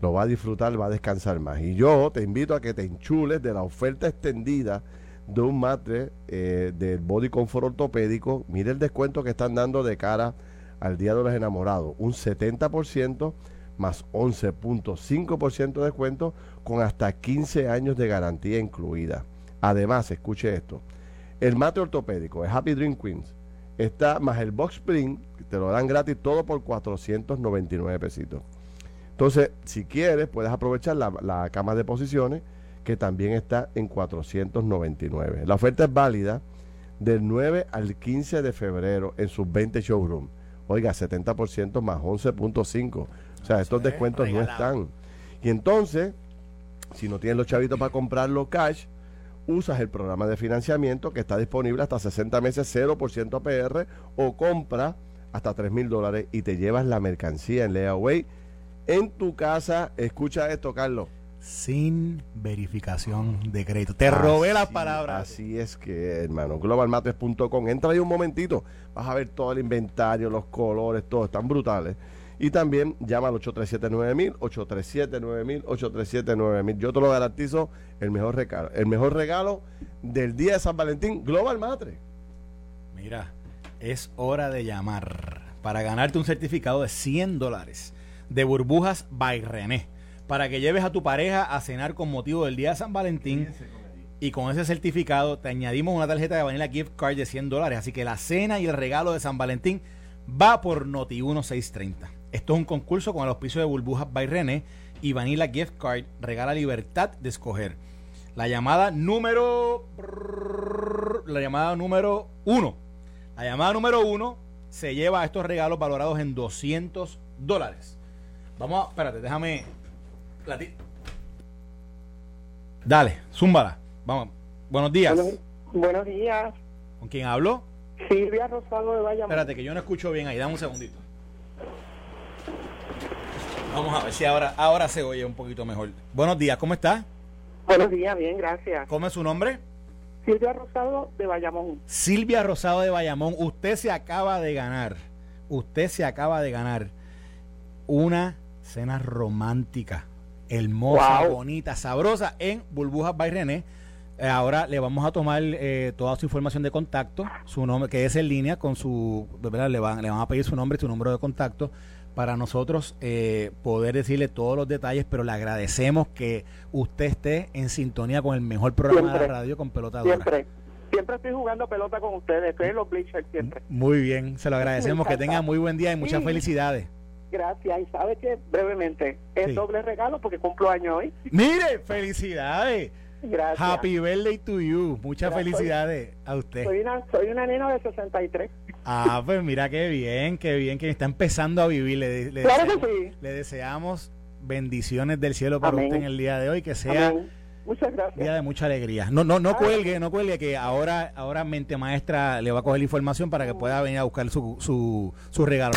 lo va a disfrutar, va a descansar más. Y yo te invito a que te enchules de la oferta extendida de un matre eh, del Body Comfort ortopédico. Mire el descuento que están dando de cara al Día de los Enamorados. Un 70% más 11.5% de descuento con hasta 15 años de garantía incluida. Además, escuche esto. El mate ortopédico, el Happy Dream Queens, está más el box spring, que te lo dan gratis todo por 499 pesitos. Entonces, si quieres, puedes aprovechar la, la cama de posiciones, que también está en 499. La oferta es válida del 9 al 15 de febrero en sus 20 showrooms. Oiga, 70% más 11.5. O sea, estos descuentos no están. Y entonces, si no tienes los chavitos para comprarlo cash, usas el programa de financiamiento que está disponible hasta 60 meses 0% APR o compra hasta 3 mil dólares y te llevas la mercancía en layaway en tu casa. Escucha esto, Carlos. Sin verificación de crédito. Te robé las palabras. Así es que, hermano. Globalmates.com. Entra ahí un momentito. Vas a ver todo el inventario, los colores, todo. Están brutales. Y también llama al 837-9000, 837-9000, 837-9000. Yo te lo garantizo, el mejor regalo. El mejor regalo del día de San Valentín, Global Matre. Mira, es hora de llamar para ganarte un certificado de 100 dólares de burbujas by René. Para que lleves a tu pareja a cenar con motivo del día de San Valentín. Y con ese certificado te añadimos una tarjeta de Vanilla Gift Card de 100 dólares. Así que la cena y el regalo de San Valentín va por Noti 1630. Esto es un concurso con el auspicio de Burbujas by René y Vanilla Gift Card regala libertad de escoger. La llamada número. La llamada número uno. La llamada número uno se lleva a estos regalos valorados en 200 dólares. Vamos a. Espérate, déjame. Dale, zúmbala. Vamos. Buenos días. Buenos, buenos días. ¿Con quién hablo? Silvia Rosado de Bayamón. Espérate, que yo no escucho bien ahí. Dame un segundito. Vamos a ver si ahora, ahora se oye un poquito mejor. Buenos días, ¿cómo está? Buenos días, bien, gracias. ¿Cómo es su nombre? Silvia Rosado de Bayamón. Silvia Rosado de Bayamón, usted se acaba de ganar, usted se acaba de ganar una cena romántica, hermosa, Wow. bonita, sabrosa en Burbujas by René. Eh, ahora le vamos a tomar eh, toda su información de contacto, su nombre, que es en línea con su, ¿verdad? Le van, le van a pedir su nombre y su número de contacto para nosotros eh, poder decirle todos los detalles, pero le agradecemos que usted esté en sintonía con el mejor programa de la radio con pelota dura. Siempre. Siempre estoy jugando pelota con ustedes. Estoy en los bleachers siempre. Muy bien, se lo agradecemos, que tenga muy buen día y muchas Sí. felicidades. Gracias. Y sabe que brevemente es Sí. doble regalo porque cumplo año hoy. Mire, felicidades. Gracias. Happy birthday to you. Muchas Gracias. felicidades a usted. Soy una, soy una nena de 63. Ah, pues mira qué bien, qué bien que está empezando a vivir. Le, le Claro que deseamos, sí. le deseamos bendiciones del cielo para Amén. usted en el día de hoy, que sea Amén. Muchas día gracias. de mucha alegría. No, no, no Ah. cuelgue, no cuelgue, que ahora, ahora mente maestra le va a coger la información para que pueda venir a buscar su, su, su regalo.